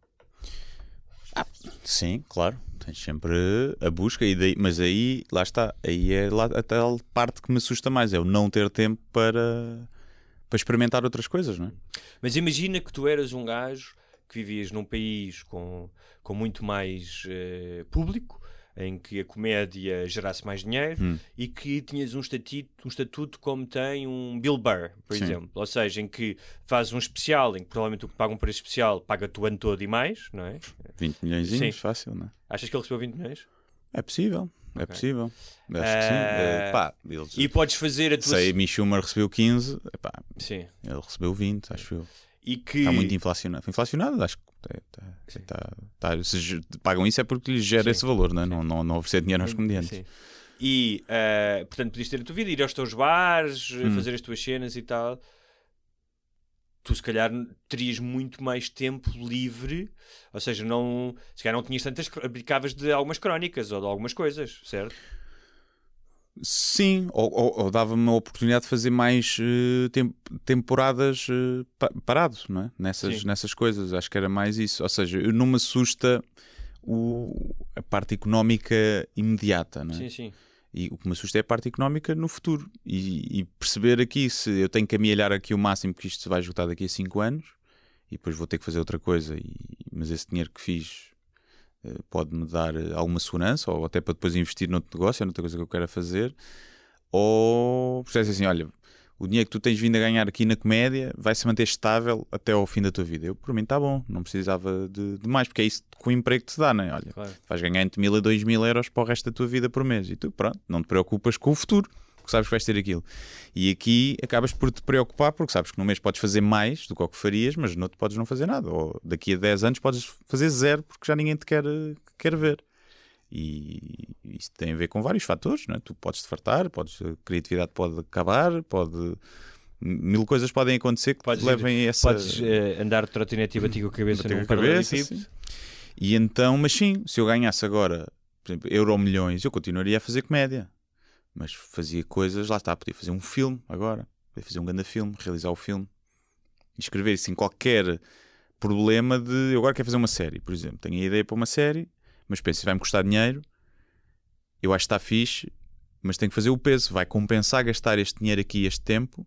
Sim, claro. Tens sempre a busca, e daí, mas aí, lá está. Aí é lá a tal parte que me assusta mais: é o não ter tempo para, para experimentar outras coisas, não é? Mas imagina que tu eras um gajo que vivias num país com, com muito mais eh, público, em que a comédia gerasse mais dinheiro Hum. e que tinhas um estatuto, um estatuto como tem um Bill Burr, por Sim. exemplo. Ou seja, em que fazes um especial, em que provavelmente o que paga um preço especial paga-te o ano todo e mais, não é? 20 milhões, fácil, não é? Achas que ele recebeu 20 milhões? É possível, é Ok. possível. Acho que sim. Eh, Eh, pá, eles, E podes fazer a tua... sei, Mick Schumer recebeu 15, epá, Sim. ele recebeu 20, acho eu. E que... Está muito inflacionado. Inflacionado, acho que é, tá- tá- tá- se pagam isso é porque lhes gera Sim. esse valor, não, é? não, não, não oferecer dinheiro aos comediantes. Sim. E, eh, portanto, podias ter a tua vida, ir aos teus bares, eh, Hum. fazer as tuas cenas e tal. Tu, se calhar, terias muito mais tempo livre, ou seja, não, se calhar não tinhas tantas. abdicavas de algumas crónicas ou de algumas coisas, certo? Sim, ou, ou- ou dava-me a oportunidade de fazer mais eh, tem- temporadas pa- parado, não é? Nessas, Sim. nessas coisas. Acho que era mais isso. Ou seja, não me assusta o- a parte económica imediata, não é? Sim, sim. E o que me assusta é a parte económica no futuro. E, e perceber aqui se eu tenho que amealhar aqui o máximo que isto se vai esgotar daqui a 5 anos e depois vou ter que fazer outra coisa. E, mas esse dinheiro que fiz pode-me dar eh, alguma segurança ou até para depois investir noutro negócio, é outra coisa que eu quero fazer. Ou percebes assim, olha, o dinheiro que tu tens vindo a ganhar aqui na comédia vai se manter estável até ao fim da tua vida. Eu, por mim, está bom, não precisava de, de mais, porque é isso que o emprego te dá, não é? Olha, Claro. vais ganhar entre mil a dois mil euros para o resto da tua vida por mês. E tu, pronto, não te preocupas com o futuro, porque sabes que vais ter aquilo. E aqui acabas por te preocupar, porque sabes que no mês podes fazer mais do que o que farias, mas no outro podes não fazer nada. Ou daqui a 10 anos podes fazer zero, porque já ninguém te quer, quer ver. E isso tem a ver com vários fatores, não é? Tu podes te fartar, podes, a criatividade pode acabar, pode. Mil coisas podem acontecer que Podes ir- levem a essa. Podes eh, andar de trotinete e bater com a cabeça num a cabeça, paralelepípedo. sim. E então, mas sim, se eu ganhasse agora, por exemplo, euro milhões, eu continuaria a fazer comédia. Mas fazia coisas, lá está, podia fazer um filme agora, podia fazer um grande filme, realizar o filme, escrever sem qualquer problema de eu agora quero fazer uma série, por exemplo. Tenho a ideia para uma série, mas penso, vai-me custar dinheiro, eu acho que está fixe, mas tenho que fazer o peso, vai compensar gastar este dinheiro aqui, este tempo.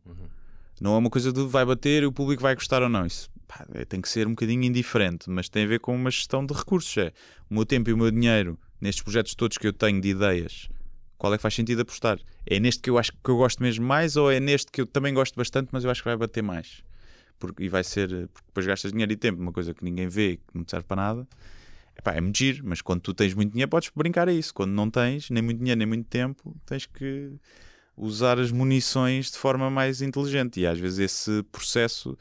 Não é uma coisa de vai bater e o público vai gostar ou não. Isso pá, é- tem que ser um bocadinho indiferente, mas tem a ver com uma gestão de recursos. É o meu tempo e o meu dinheiro nestes projetos todos que eu tenho de ideias. Qual é que faz sentido apostar? É neste que eu acho que eu gosto mesmo mais ou é neste que eu também gosto bastante, mas eu acho que vai bater mais? Porque, e vai ser, porque depois gastas dinheiro e tempo, uma coisa que ninguém vê, que não te serve para nada. Epá, é muito giro, mas quando tu tens muito dinheiro podes brincar a isso. Quando não tens nem muito dinheiro nem muito tempo, tens que usar as munições de forma mais inteligente. E às vezes esse processo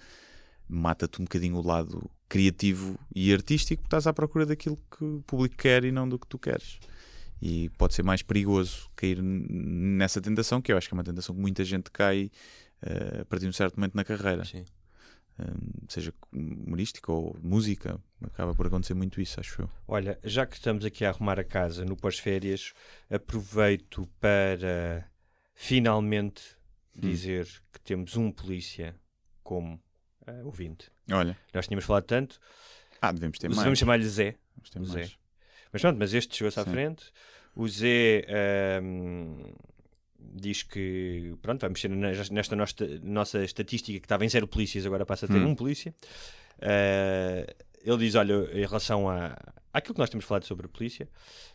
mata-te um bocadinho o lado criativo e artístico, porque estás à procura daquilo que o público quer e não do que tu queres. E pode ser mais perigoso cair nessa tentação, que eu acho que é uma tentação que muita gente cai eh, a partir de um certo momento na carreira, Sim. Um, seja humorística ou música, acaba por acontecer muito isso, acho eu. Olha, já que estamos aqui a arrumar a casa no pós-férias, aproveito para finalmente dizer que temos um polícia como eh, ouvinte. Olha, Nós tínhamos falado tanto, ah, devemos ter mais. vamos chamar-lhe Zé. Devemos ter Zé. mais. Mas pronto, mas este chegou-se à frente. O Zé ahm, diz que pronto, vai mexer nesta nossa, nossa estatística que estava em zero polícias, agora passa a ter Hum. um polícia. Ah, ele diz: Olha, em relação a, àquilo que nós temos falado sobre a polícia,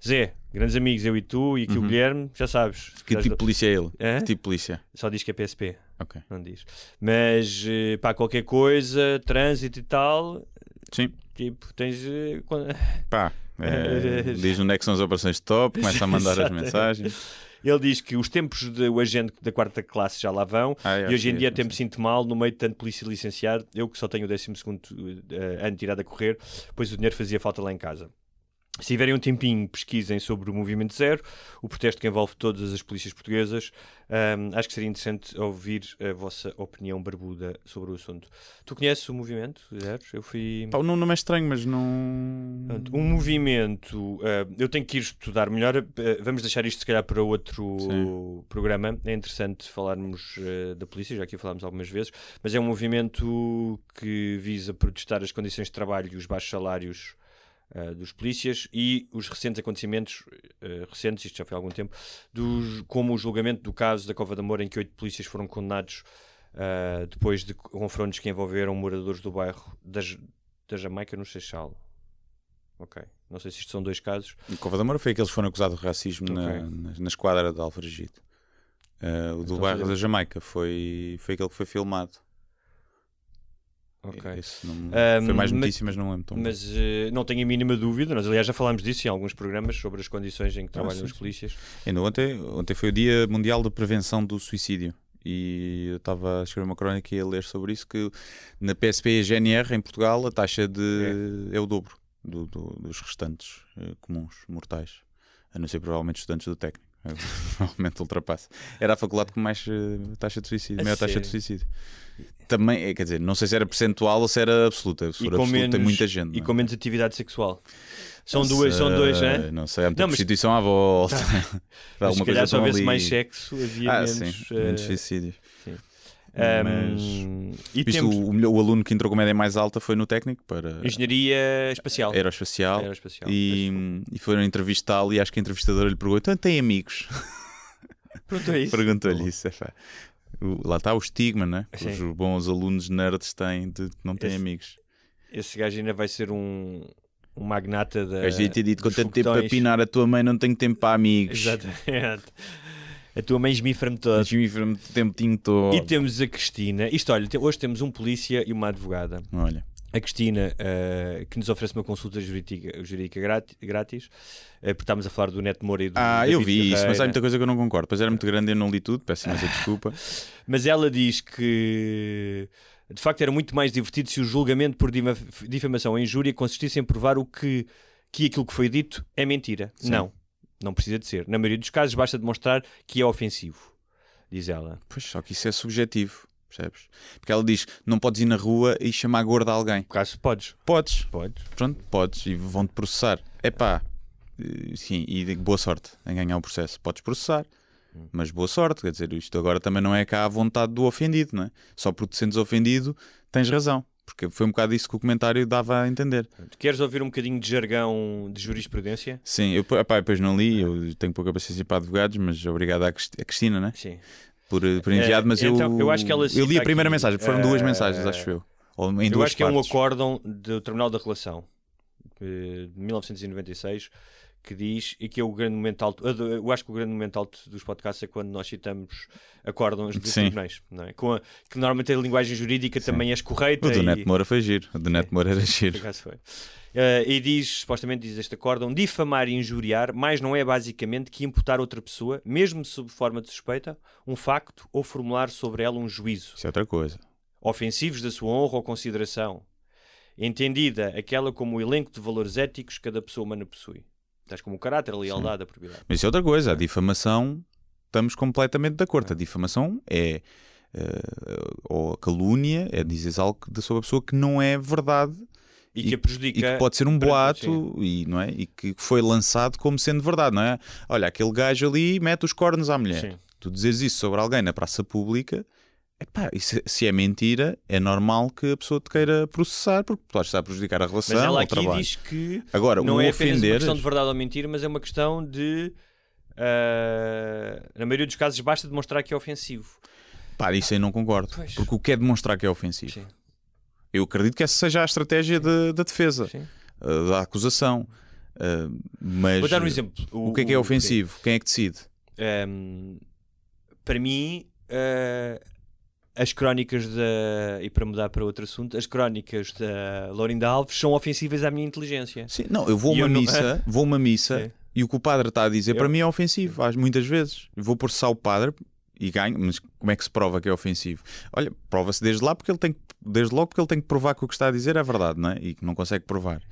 Zé, grandes amigos, eu e tu, e aqui o Uhum. Guilherme, já sabes. Que tipo de polícia é ele? Hã? Que tipo de polícia? Só diz que é PSP, Ok. não diz. Mas eh, pá, qualquer coisa, trânsito e tal, Sim, tipo, tens. eh, pá. Eh, diz onde é que são as operações de top, começa a mandar as mensagens. Ele diz que os tempos do agente da quarta classe já lá vão Ah, eu e hoje em dia é, até me sinto mal no meio de tanto polícia licenciado. Eu que só tenho o 12 uh, ano tirado a correr, pois o dinheiro fazia falta lá em casa. Se tiverem um tempinho, pesquisem sobre o Movimento Zero, o protesto que envolve todas as polícias portuguesas. Ahm, acho que seria interessante ouvir a vossa opinião barbuda sobre o assunto. Tu conheces o Movimento Zero? Eu fui. Pá, o nome não é estranho, mas não. Um movimento, ah, eu tenho que ir estudar melhor. ah, vamos deixar isto, se calhar, para outro Sim. programa. É interessante falarmos ah, da polícia, já aqui falámos algumas vezes, mas é um movimento que visa protestar as condições de trabalho e os baixos salários ah, dos polícias e os recentes acontecimentos, ah, recentes, isto já foi há algum tempo, dos, como o julgamento do caso da Cova de Amor, em que oito polícias foram condenados ah, depois de confrontos que envolveram moradores do bairro da, da Jamaica, no Seixal. Ok. Não sei se isto são dois casos. O Cova da Moura foi aqueles que foram acusados de racismo na, Ok. na, na esquadra de. Eh, o do Então, bairro da Jamaica foi, foi aquele que foi filmado. Ok. Esse não- Ahm, foi mais mas- notícia, mas não lembro tão. Mas eh, não tenho a mínima dúvida. Nós, aliás, já falámos disso em alguns programas sobre as condições em que trabalham sim, os sim. polícias. Ainda ontem, ontem foi o Dia Mundial da Prevenção do Suicídio. E eu estava a escrever uma crónica e a ler sobre isso que na PSP e GNR em Portugal a taxa de é, o dobro do- do- dos restantes eh, comuns, mortais. A não ser provavelmente estudantes do técnico. Provavelmente ultrapassa. Era a faculdade com mais eh, taxa de suicídio, A maior taxa de suicídio. Também, eh, quer dizer, não sei se era percentual ou se era absoluta. Se for absoluta, tem muita gente. e é? com menos atividade sexual. São Não duas, são dois, né? Não sei, há muita Não, mas- prostituição à volta. Mas Alguma se calhar se houvesse mais sexo, havia Ah, menos. sim, eh, menos suicídios. Ahm, e temos o, o, aluno que entrou com a média mais alta foi no técnico para engenharia espacial. aeroespacial, Aeroespacial. e, e foram entrevistá-lo e acho que a entrevistadora lhe perguntou: então tem amigos? É isso. Perguntou-lhe isso. é lá está o estigma, né? Sim. Os bons alunos nerds têm de não têm Esse- amigos. Esse gajo ainda vai ser um, um magnata da. Gajo ia ter dito: tanto tempo a foguetões. pinar a tua mãe, não tenho tempo para amigos. Exatamente. A tua mãe esmifra-me toda. Jimmy Fram- tempo todo. E temos a Cristina. Isto, olha, hoje temos um polícia e uma advogada. Olha, A Cristina, eh, que nos oferece uma consulta jurídica, jurídica grátis, eh, porque estamos a falar do Neto Moura e do ah, David eu vi isso, mas há muita coisa que eu não concordo. Pois era muito grande, eu não li tudo, peço imensa desculpa. Mas ela diz que de facto era muito mais divertido se o julgamento por difamação ou injúria consistisse em provar o que, que aquilo que foi dito é mentira. Sim. Não, não precisa de ser. Na maioria dos casos basta demonstrar que é ofensivo, diz ela. Pois, só que isso é subjetivo, percebes? Porque ela diz: não podes ir na rua e chamar gorda a alguém. Por caso podes. Podes, Podes. pronto, podes e vão-te processar. É pá, sim, e boa sorte em ganhar o processo. Podes processar, mas boa sorte. Quer dizer, isto agora também não é cá à vontade do ofendido, não é? Só porque te sentes ofendido, tens razão. Porque foi um bocado isso que o comentário dava a entender. Queres ouvir um bocadinho de jargão de jurisprudência? Sim, eu epá, depois não li, eu tenho pouca paciência para advogados, mas obrigado à Crist- à Cristina, né? Sim. por, por enviado, Eh, mas então, eu, eu acho que ela eu li a primeira aqui, mensagem, foram duas eh, mensagens, acho eu. Ou em Eu duas acho que é um partes. acórdão do Tribunal da Relação eh, de 1996 que diz e que é o grande momento alto. Eu acho que o grande momento alto dos podcasts é quando nós citamos acórdãos de Sim. tribunais, não é? Com a- que normalmente a linguagem jurídica também é correta. O do e- Neto Moura foi giro. O do Neto Moura era giro. foi. Eh, e diz, supostamente diz este acórdão, difamar e injuriar, mas não é basicamente que imputar outra pessoa, mesmo sob forma de suspeita, um facto ou formular sobre ela um juízo. Isso é outra coisa. ofensivos da sua honra ou consideração, entendida aquela como o elenco de valores éticos que cada pessoa humana possui. Tais como o caráter, a lealdade, a probidade. Mas isso é outra coisa. A difamação, estamos completamente de acordo. A difamação é. eh, ou a calúnia é dizer algo sobre a pessoa que não é verdade E que a prejudica. e que pode ser um boato e, não é? e que foi lançado como sendo verdade, não é? Olha, aquele gajo ali mete os cornos à mulher. Sim. Tu dizes isso sobre alguém na praça pública, epá, se, se é mentira, é normal que a pessoa te queira processar porque pode estar a prejudicar a relação Mas ela o aqui trabalho. diz que Agora, não o é apenas uma ofender. questão de verdade ou mentira, mas é uma questão de. ah, na maioria dos casos, basta demonstrar que é ofensivo. Pá, isso aí não concordo. Pois. Porque o que é demonstrar que é ofensivo? Sim. Eu acredito que essa seja a estratégia de- da defesa, uh, da acusação. Uh, mas Vou dar um exemplo. o que é que é ofensivo? Quem é que decide? Um, para mim, uh, as crónicas da. E para mudar para outro assunto, as crónicas da Laurinda Alves são ofensivas à minha inteligência. Sim, não, eu vou a uma não- missa, vou uma missa Sim. e o que o padre está a dizer Eu- para mim é ofensivo, muitas vezes. Eu vou processar o padre e ganho, mas como é que se prova que é ofensivo? Olha, prova-se desde lá porque ele tem que- desde logo porque ele tem que provar que o que está a dizer é verdade, não é? E que não consegue provar.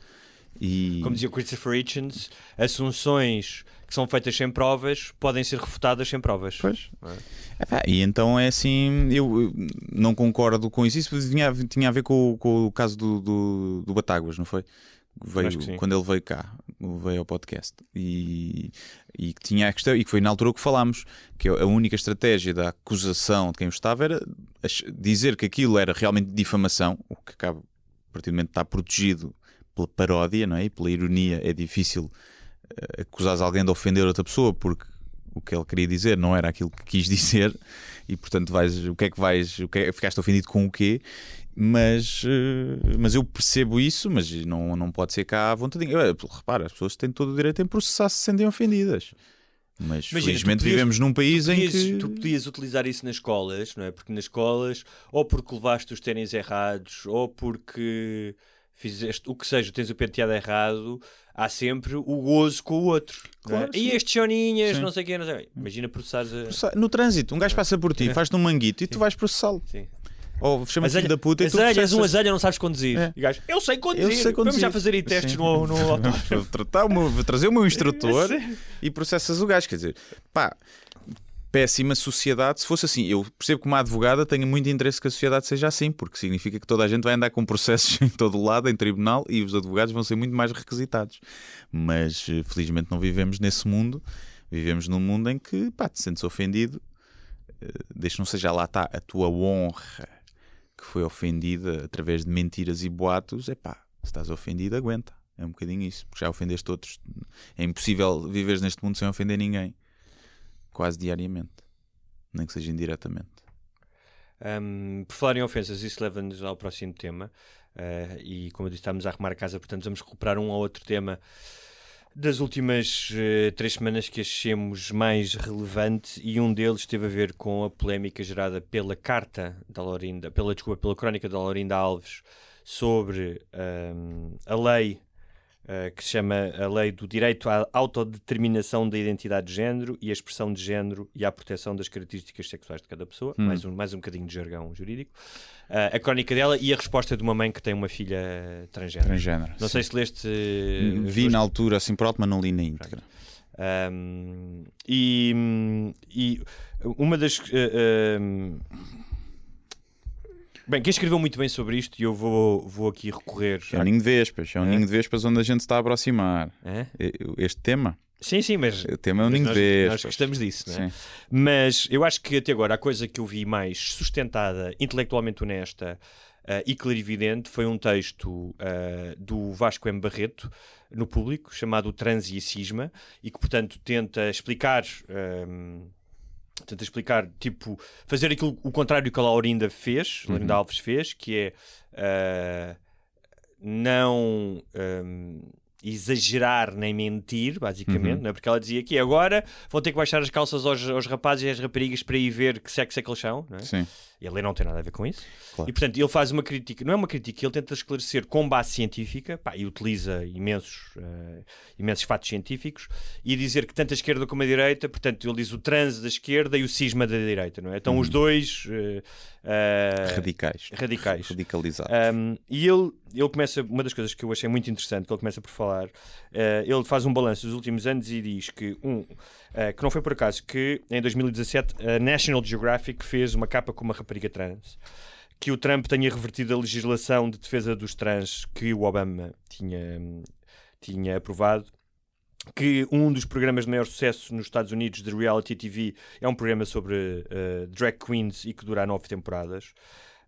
E Como dizia o Christopher Hitchens, assunções que são feitas sem provas podem ser refutadas sem provas. Pois. É? Epá, e então é assim, eu eu não concordo com isso. Isso tinha, tinha a ver com, o- com o caso do, do, do Batáguas, não foi? Veio, quando ele veio cá, veio ao podcast. E, e que tinha a questão, e que foi na altura que falámos, que a única estratégia da acusação de quem o estava era dizer que aquilo era realmente difamação, o que acaba, a partir do momento está protegido pela paródia, não é? E pela ironia, é difícil acusares alguém de ofender outra pessoa porque o que ele queria dizer não era aquilo que quis dizer e portanto vais o que é que vais o que é, ficaste ofendido com o quê? Mas eh, mas eu percebo isso mas não não pode ser cá à vontade. Eu, repara as pessoas têm todo o direito em processar se se sentem ofendidas. Mas Imagina, felizmente podias- vivemos num país em Podias- que Tu podias utilizar isso nas escolas, não é? Porque nas escolas, ou porque levaste os ténis errados, ou porque fizeste o que seja, tens o penteado errado, há sempre o gozo com o outro. é? Claro, E sim. estes choninhas, Sim. não sei o quê, não sei. Imagina processares a. no trânsito um gajo passa por ti faz-te um manguito e tu vais processá-lo Sim. ou chama-te filho da puta e tu Azelha, és um azelha, não sabes conduzir. É. E gajo, eu sei conduzir. Eu sei conduzir. Vamos já fazer aí testes Sim. no, no. Vou tratar o meu- vou trazer o meu instrutor e processas o gajo. Quer dizer, pá, péssima sociedade. Se fosse assim, eu percebo que uma advogada tenha muito interesse que a sociedade seja assim, porque significa que toda a gente vai andar com processos em todo o lado, em tribunal, e os advogados vão ser muito mais requisitados. Mas eh, felizmente não vivemos nesse mundo. Vivemos num mundo em que, pá, te sentes ofendido, eh, desde que não seja lá está a tua honra que foi ofendida através de mentiras e boatos, é pá, se estás ofendido, aguenta. É um bocadinho isso, porque já ofendeste outros. É impossível viveres neste mundo sem ofender ninguém. Quase diariamente. Nem que seja indiretamente. Um, por falar em ofensas, isso leva-nos ao próximo tema. Uh, e como eu disse, estamos a arrumar a casa, portanto, vamos recuperar um ou outro tema das últimas eh, três semanas que achemos mais relevante. E um deles teve a ver com a polémica gerada pela carta da Laurinda, pela, desculpa, pela crónica da Laurinda Alves sobre um, a lei uh, que se chama a Lei do Direito à Autodeterminação da Identidade de Género e a Expressão de Género e à Proteção das Características Sexuais de cada pessoa. Hum. Mais, um, mais um bocadinho de jargão jurídico. Uh, a crónica dela e a resposta de uma mãe que tem uma filha transgénero. Transgénero. Não sei se leste. os Vi na altura assim por alto, mas não li na íntegra. Um, e, e uma das. uh, um, bem, quem escreveu muito bem sobre isto, e eu vou, vou aqui recorrer. É um ninho de vespas. É um É? ninho de vespas onde a gente está a aproximar. Hã? Este tema. Sim, sim, mas. O tema é um ninho nós, de vespas. nós gostamos disso, não é? Sim. Mas eu acho que até agora a coisa que eu vi mais sustentada, intelectualmente honesta ah, e clarividente foi um texto ah, do Vasco M. Barreto no público, chamado Trans e Cisma, e que, portanto, tenta explicar. ahm, tenta explicar, tipo, fazer aquilo o contrário que a Laurinda fez, Laurinda Alves fez, que é ah, não ahm, exagerar nem mentir, basicamente, Uhum. não é? porque ela dizia que agora vão ter que baixar as calças aos, aos rapazes e às raparigas para ir ver que sexo é que eles são. Não é? Sim. Ele não tem nada a ver com isso. Claro. E portanto, ele faz uma crítica, não é uma crítica, ele tenta esclarecer com base científica pá, e utiliza imensos, eh, imensos fatos científicos e dizer que tanto a esquerda como a direita, portanto, ele diz o transe da esquerda e o cisma da direita, não é? Então, os dois eh, eh, Radicais. radicais. Radicalizados. Um, e ele, ele começa, uma das coisas que eu achei muito interessante, que ele começa por falar, ele faz um balanço dos últimos anos e diz que, um, eh, que não foi por acaso que em 2017 a National Geographic fez uma capa com uma rapariga trans, que o Trump tenha revertido a legislação de defesa dos trans que o Obama tinha, tinha aprovado. Que um dos programas de maior sucesso nos Estados Unidos de reality TV é um programa sobre eh, drag queens e que dura nove temporadas.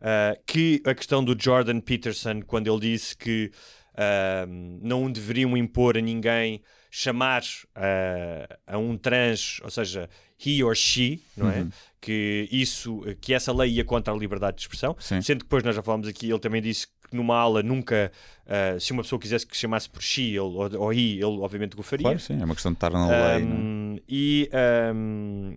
Uh, que a questão do Jordan Peterson, quando ele disse que uh, não deveriam impor a ninguém chamar uh, a um trans, ou seja, he or she, não é? Que isso, que essa lei ia contra a liberdade de expressão. Sim. Sendo que depois nós já falámos aqui, ele também disse que numa aula nunca, uh, se uma pessoa quisesse que chamasse por she ele, ou, ou he, ele obviamente o faria. Claro, sim. É uma questão de estar na lei. não é? Um, e um,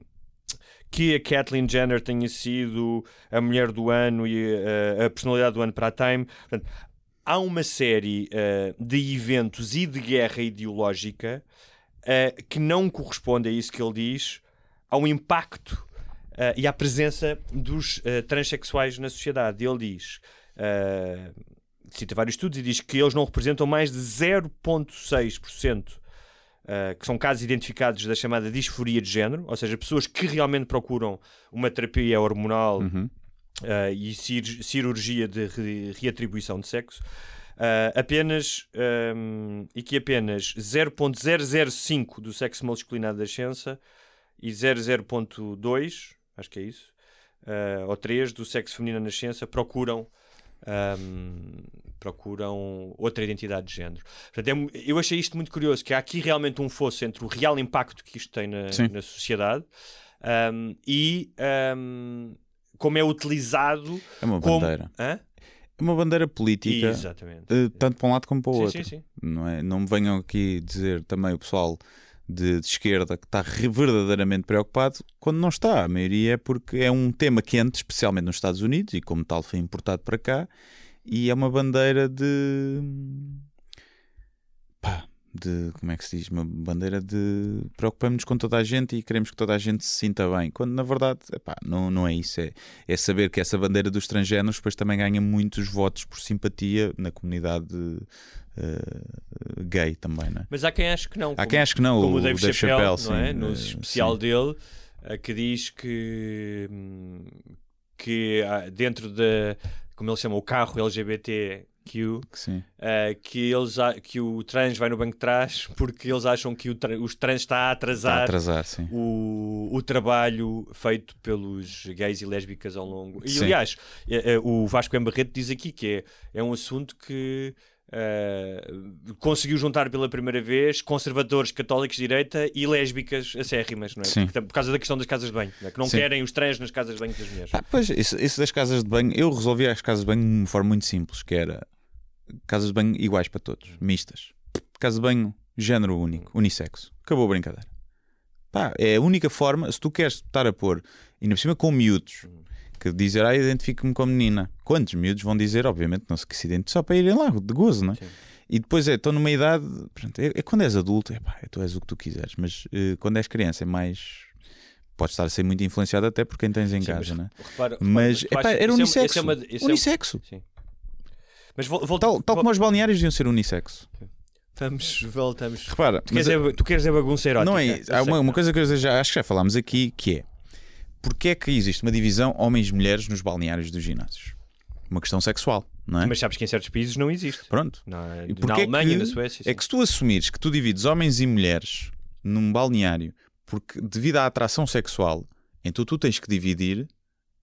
que a Kathleen Jenner tenha sido a mulher do ano e uh, a personalidade do ano para a Time. Portanto, há uma série uh, de eventos e de guerra ideológica uh, que não corresponde a isso que ele diz ao impacto uh, e à presença dos transexuais na sociedade. Ele diz. Cita vários estudos e diz que eles não representam mais de 0,6% Uh, que são casos identificados da chamada disforia de género, ou seja, pessoas que realmente procuram uma terapia hormonal Uhum. Uh, e cir- cirurgia de re- reatribuição de sexo, uh, apenas um, e que apenas 0.005 do sexo masculino da nascença e 0.02, acho que é isso, uh, ou 3 do sexo feminino na nascença procuram um, procuram outra identidade de género. Portanto, é eu achei isto muito curioso, que há aqui realmente um fosso entre o real impacto que isto tem na, na sociedade um, e um, como é utilizado É uma como... bandeira. Hã? É uma bandeira política, Exatamente. eh, tanto para um lado como para o Sim, outro. sim, sim. Não, é? não me venham aqui dizer também o pessoal de, de esquerda que está verdadeiramente preocupado quando não está. A maioria é porque é um tema quente, especialmente nos Estados Unidos, e como tal foi importado para cá, e é uma bandeira de. De. como é que se diz? Uma bandeira de. preocupamos-nos com toda a gente e queremos que toda a gente se sinta bem. Quando na verdade, epá, não, não é isso. É, é saber que essa bandeira dos transgéneros depois também ganha muitos votos por simpatia na comunidade eh, gay também, não é? Mas há quem ache que não. Há como- quem ache que não, como o o Dave, Dave Chappelle, Chappelle, não é? sim, no eh, especial sim. dele, eh, que diz que, hum, que ah, dentro da, como ele chama, o carro LGBTQ, Que sim. eh, que, eles, que o trans vai no banco de trás porque eles acham que o tra- os trans está a Está a atrasar atrasar, o, o trabalho feito pelos gays e lésbicas ao longo. E Sim. aliás, eh, eh, o Vasco M. Barreto diz aqui que é, é um assunto que eh, conseguiu juntar pela primeira vez conservadores católicos de direita e lésbicas acérrimas, não é? Sim. Por causa da questão das casas de banho, não é? que não Sim. querem os trans nas casas de banho das mulheres. Ah, pois, isso, isso das casas de banho, eu resolvi as casas de banho de uma forma muito simples, que era casas de banho iguais para todos, mistas. Casa de banho, género único, unissexo. Acabou a brincadeira. Pá, é a única forma, se tu queres estar a pôr, ainda por cima com miúdos, que dizer, ah, identifico-me como menina. Quantos miúdos vão dizer, obviamente, não se que se identificam, só para irem lá, de gozo, não é? Sim. E depois é, estou numa idade, pronto, é, é quando és adulto, é pá, tu és o que tu quiseres, mas eh, quando és criança é mais. Podes estar a ser muito influenciado até por quem tens em Sim, casa, mas não é? repara- repara, Mas epá, achas- era é- unissexo. é uma- é- unissexo. Sim. Mas vol- volta- Tal, tal vol- como os balneários deviam ser unissexo. Vamos, voltamos. Repara, Tu mas queres, é, tu queres é bagunça erótica. não é Eu isso. Há sei uma, uma coisa que eu já, acho que já falámos aqui que é porque é que existe uma divisão homens e mulheres nos balneários dos ginásios? Uma questão sexual, não é? Mas sabes que em certos países não existe. Pronto. Na, E na porquê Alemanha, que- na Suécia. É sim. que se tu assumires que tu divides homens e mulheres num balneário porque devido à atração sexual, então tu tens que dividir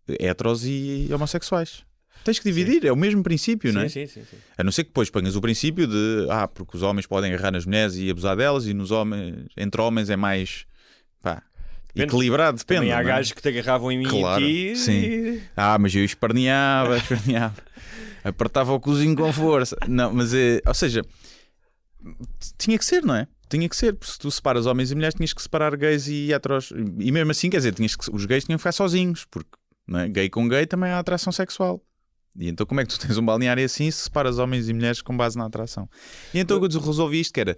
heteros e homossexuais. Tens que dividir, é o mesmo princípio, não é? Sim, sim, sim, sim. A não ser que depois ponhas o princípio de ah, porque os homens podem agarrar nas mulheres e abusar delas e nos homens, entre homens é mais pá, Depende. equilibrado, depende. Também há é? gajos que te agarravam em mim Claro, e ti. sim. Ah, mas eu esperneava, esperneava, apertava o cozinho com força. Não, mas é, ou seja, tinha que ser, não é? Tinha que ser, porque se tu separas homens e mulheres, tinhas que separar gays e heteros. E mesmo assim, quer dizer, tinhas que, os gays tinham que ficar sozinhos, porque é? gay com gay também há atração sexual. E então, como é que tu tens um balneário assim se separas homens e mulheres com base na atração? E então eu resolvi isto: que era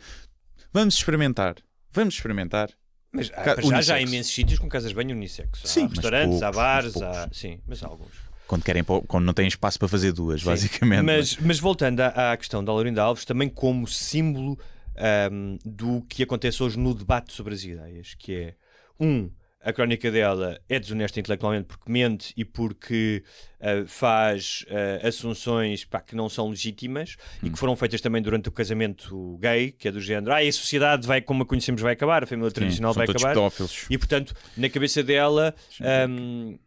vamos experimentar, vamos experimentar. Mas há, Ca- para já, já há imensos sítios com casas de banho unissex. Sim, há restaurantes, há poucos, bares, mas há... Sim, mas há alguns. Quando, querem, quando não têm espaço para fazer duas, Sim. basicamente. Mas, mas voltando à, à questão da Laurinda Alves, também como símbolo ahm, do que acontece hoje no debate sobre as ideias, que é, um, a crónica dela é desonesta intelectualmente porque mente e porque ah, faz ah, assunções pá, que não são legítimas e Hum. que foram feitas também durante o casamento gay, que é do género, ah, a sociedade vai, como a conhecemos vai acabar, a família Sim, tradicional vai acabar. pedófilos. E portanto, na cabeça dela, hum,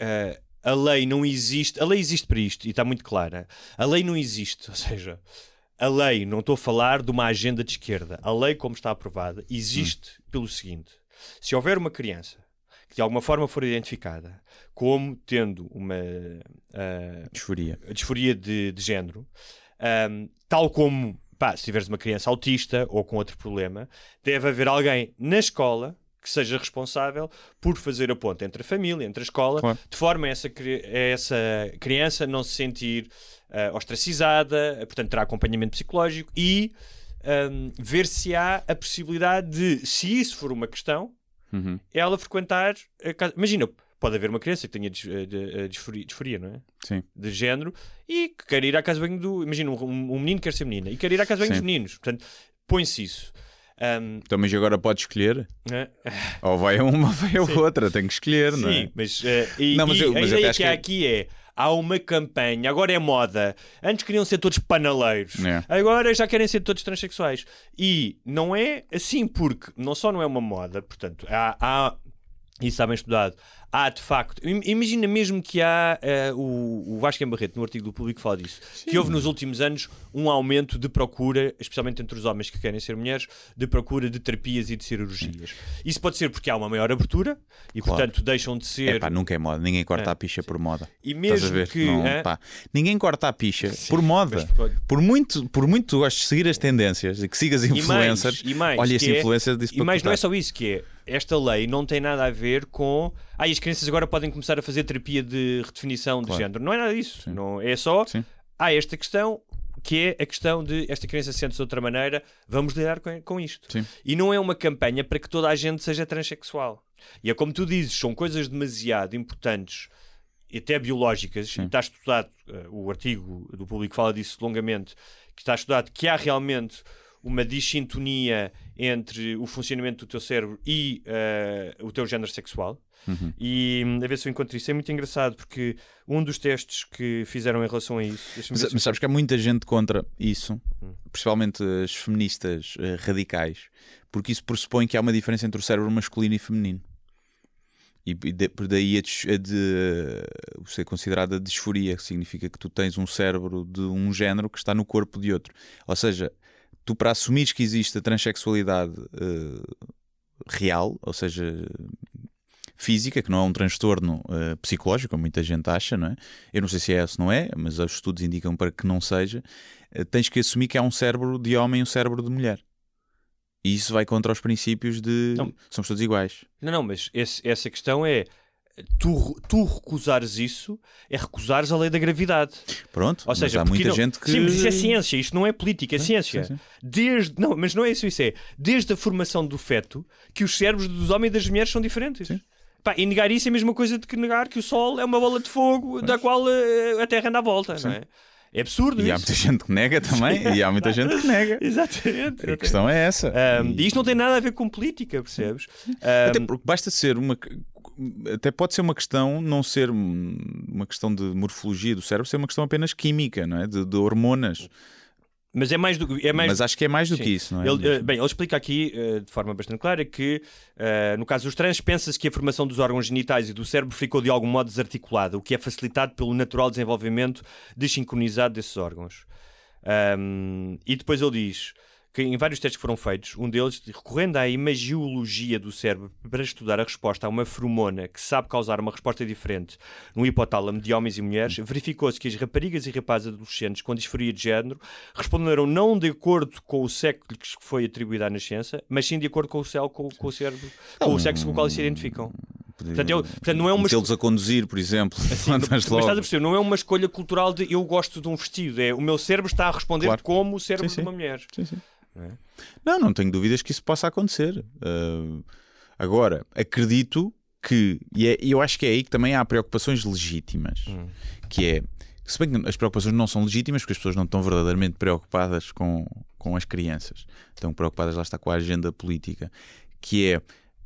ah, a lei não existe. A lei existe para isto e está muito clara. A lei não existe, ou seja, a lei, não estou a falar de uma agenda de esquerda. A lei, como está aprovada, existe pelo seguinte: se houver uma criança que de alguma forma for identificada como tendo uma ah, Disforia. disforia de, de género, ahm, tal como pá, se tiveres uma criança autista ou com outro problema, deve haver alguém na escola que seja responsável por fazer a ponte entre a família, entre a escola, Claro. de forma a essa, essa criança não se sentir ah, ostracizada, portanto terá acompanhamento psicológico e ahm, ver se há a possibilidade de, se isso for uma questão, Uhum. ela frequentar a casa. Imagina, pode haver uma criança que tenha eh, de- eh, disforia, disforia, não é? Sim. De género e que quer ir à casa de banho do. Imagina, um, um menino quer ser menina e quer ir à casa de banho Sim. dos meninos. Portanto, põe-se isso. Ahm, Então, mas agora pode escolher. né? Ou vai a uma ou vai a outra. Tem que escolher, não é? Sim, mas, eh, e, Não, mas eu- a mas eu ideia que há que- aqui é. Há uma campanha, agora é moda. Antes queriam ser todos panaleiros, É. agora já querem ser todos transexuais. E não é assim, porque não só não é uma moda, portanto, há, há isso está bem estudado. Há de facto, im- imagina mesmo que há eh, o, o Vasco Barreto, no artigo do Público, fala disso, que houve nos últimos anos um aumento de procura, especialmente entre os homens que querem ser mulheres, de procura de terapias e de cirurgias. Isso pode ser porque há uma maior abertura e, Claro. portanto, deixam de ser. É pá, nunca é moda. Ninguém corta É, a picha por moda. e mesmo que. Não, hã? pá, ninguém corta a picha por moda. pode- Por muito, por muito tu gostes de seguir as tendências e que sigas E mais, influencers, e mais, olha esse é- influencer disse E mais, não é só isso, que é esta lei não tem nada a ver com. Ah, e as crianças agora podem começar a fazer terapia de redefinição de Claro. género. Não é nada disso. Sim. Não, é só. Sim. Há esta questão que é a questão de esta criança sente-se de outra maneira, vamos lidar com, com isto. Sim. E não é uma campanha para que toda a gente seja transexual. E é como tu dizes, são coisas demasiado importantes até biológicas, e Sim. está estudado, eh, o artigo do público fala disso longamente, que está estudado que há realmente uma dissintonia entre o funcionamento do teu cérebro e eh, o teu género sexual. Uhum. E hum, a ver se eu encontro isso. É muito engraçado porque um dos testes que fizeram em relação a isso. Mas, mas sabes que há muita gente contra isso, Hum. principalmente as feministas eh, radicais, porque isso pressupõe que há uma diferença entre o cérebro masculino e feminino. E e de- por daí a, dis- a de uh, ser considerada disforia, que significa que tu tens um cérebro de um género que está no corpo de outro. Ou seja, tu para assumires que existe a transexualidade eh, real, ou seja, física, que não é um transtorno eh, psicológico, como muita gente acha, não é? Eu não sei se é ou se não é, mas os estudos indicam para que não seja. eh, tens que assumir que há um cérebro de homem e um cérebro de mulher. E isso vai contra os princípios de Não. somos todos iguais. Não, não, mas esse- essa questão é. Tu, tu recusares isso é recusares a lei da gravidade. Pronto, Ou seja, há muita não- gente que. Sim, mas isso é ciência, isto não é política, é ciência. sim, sim. Desde, não, mas não é isso, isso é desde a formação do feto que os cérebros dos homens e das mulheres são diferentes. Sim. Pá, e negar isso é a mesma coisa de que negar que o Sol é uma bola de fogo da qual eh, a Terra anda à volta, não é? É absurdo E há isso. muita gente que nega também, e há muita gente que nega. Exatamente. A questão é essa. Ahm, E- isto não tem nada a ver com política, percebes? Até Ahm, porque basta ser uma. Até pode ser uma questão, não ser um- uma questão de morfologia do cérebro, ser uma questão apenas química, não é? De, de hormonas. mas é mais do é mais Mas acho que é mais do Sim. que isso, não é? Ele, eh, bem, ele explica aqui eh, de forma bastante clara que, eh, no caso dos trans, pensa-se que a formação dos órgãos genitais e do cérebro ficou de algum modo desarticulada, o que é facilitado pelo natural desenvolvimento desincronizado desses órgãos. Ahm, e depois ele diz que em vários testes que foram feitos, um deles, recorrendo à imagiologia do cérebro para estudar a resposta a uma feromona que sabe causar uma resposta diferente no hipotálamo de homens e mulheres, verificou-se que as raparigas e rapazes adolescentes com disforia de género responderam não de acordo com o sexo que lhes foi atribuído à nascença, mas sim de acordo com o, céu, com, com o cérebro, com o sexo com o qual eles se identificam. Portanto, eu- portanto, não é uma Metê-los a conduzir, por exemplo. Sim, Andas mas logo. estás a perceber, não é uma escolha cultural de eu gosto de um vestido, é o meu cérebro está a responder Claro. como o cérebro Sim, de sim. uma mulher. Sim, sim. Não é? Não, não tenho dúvidas que isso possa acontecer. Uh, agora, acredito que, e, é- eu acho que é aí que também há preocupações legítimas, Hum. que é, se bem que as preocupações não são legítimas, porque as pessoas não estão verdadeiramente preocupadas com, com as crianças, estão preocupadas, lá está, com a agenda política, que é,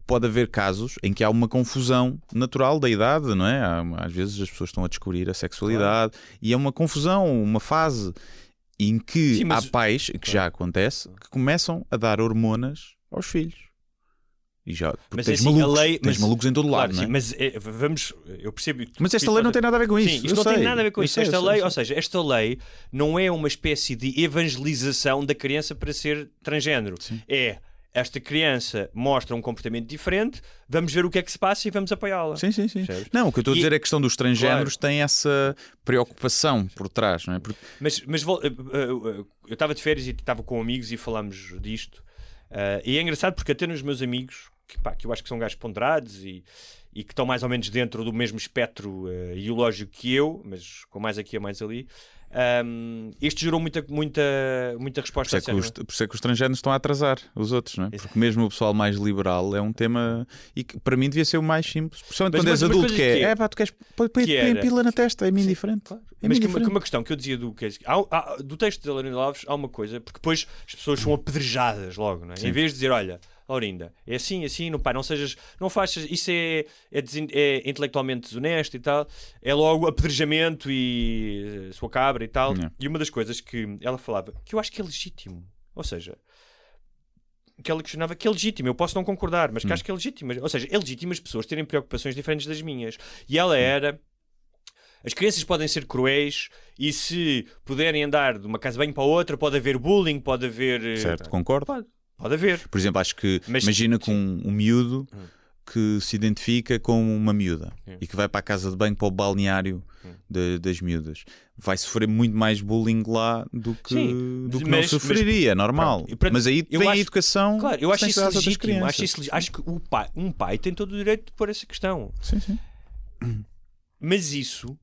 pode haver casos em que há uma confusão natural da idade, não é? Às vezes as pessoas estão a descobrir a sexualidade e é uma confusão, uma fase em que Sim, mas- há pais, que já acontece, que começam a dar hormonas aos filhos. E já, porque Mas tens assim, a malucos, lei- tens mas- malucos em todo Claro, lado, não é? sim, mas é, vamos, eu percebo. Mas esta lei não tem nada a ver com isso. Sim, isto não sei. tem nada a ver com isso. sei, esta sei, lei, ou seja, esta lei não é uma espécie de evangelização da criança para ser transgênero. É esta criança mostra um comportamento diferente, vamos ver o que é que se passa e vamos apoiá-la. Sim, sim, sim. Não, o que eu estou a E- dizer é que a questão dos transgéneros tem essa preocupação por trás, não é? Porque Mas, mas eh, eh, eu estava de férias e estava com amigos e falámos disto. Ah, e é engraçado porque até nos meus amigos, que, pá, que eu acho que são gajos ponderados e, e que estão mais ou menos dentro do mesmo espectro eh, ideológico que eu, mas com mais aqui e mais ali, ahm, isto gerou muita, muita, muita por resposta isso, é que os, por isso é que os transgéneros estão a atrasar os outros, não é? Porque mesmo o pessoal mais liberal é um tema e que para mim devia ser o mais simples. Principalmente Mas quando uma- és uma adulto, que é, que é- é pá, tu queres põe, põe, põe pila na testa, é-me indiferente. É Mas que uma, que uma questão que eu dizia do, que é- há, há- do texto de Laurinda Alves há uma coisa, porque depois as pessoas são apedrejadas logo, não é? Em vez de dizer, olha, Laurinda, é assim, assim, não, pá, não sejas, não faças, isso é, é, desin- é intelectualmente desonesto e tal, é logo apedrejamento e eh, sua cabra e tal. Não. E uma das coisas que ela falava, que eu acho que é legítimo, ou seja, que ela questionava que é legítimo, eu posso não concordar, mas que acho que é legítimo, ou seja, é legítimo as pessoas terem preocupações diferentes das minhas. E ela era. As crianças podem ser cruéis e se puderem andar de uma casa bem para outra, pode haver bullying, pode haver. eh, Certo, concordo. Pode, pode haver. Por exemplo, acho que Mas- imagina com um, um miúdo Hum. que se identifica com uma miúda Sim. e que vai para a casa de banho para o balneário Hum. de- das miúdas. Vai sofrer muito mais bullying lá do que, Sim, do que mas- não sofreria, é normal. pronto, mas aí eu vem a acho- educação. Claro, eu acho tem isso legítimo. Acho, isso, legi- acho que o pai, um pai tem todo o direito de pôr essa questão. Sim, sim. Mas isso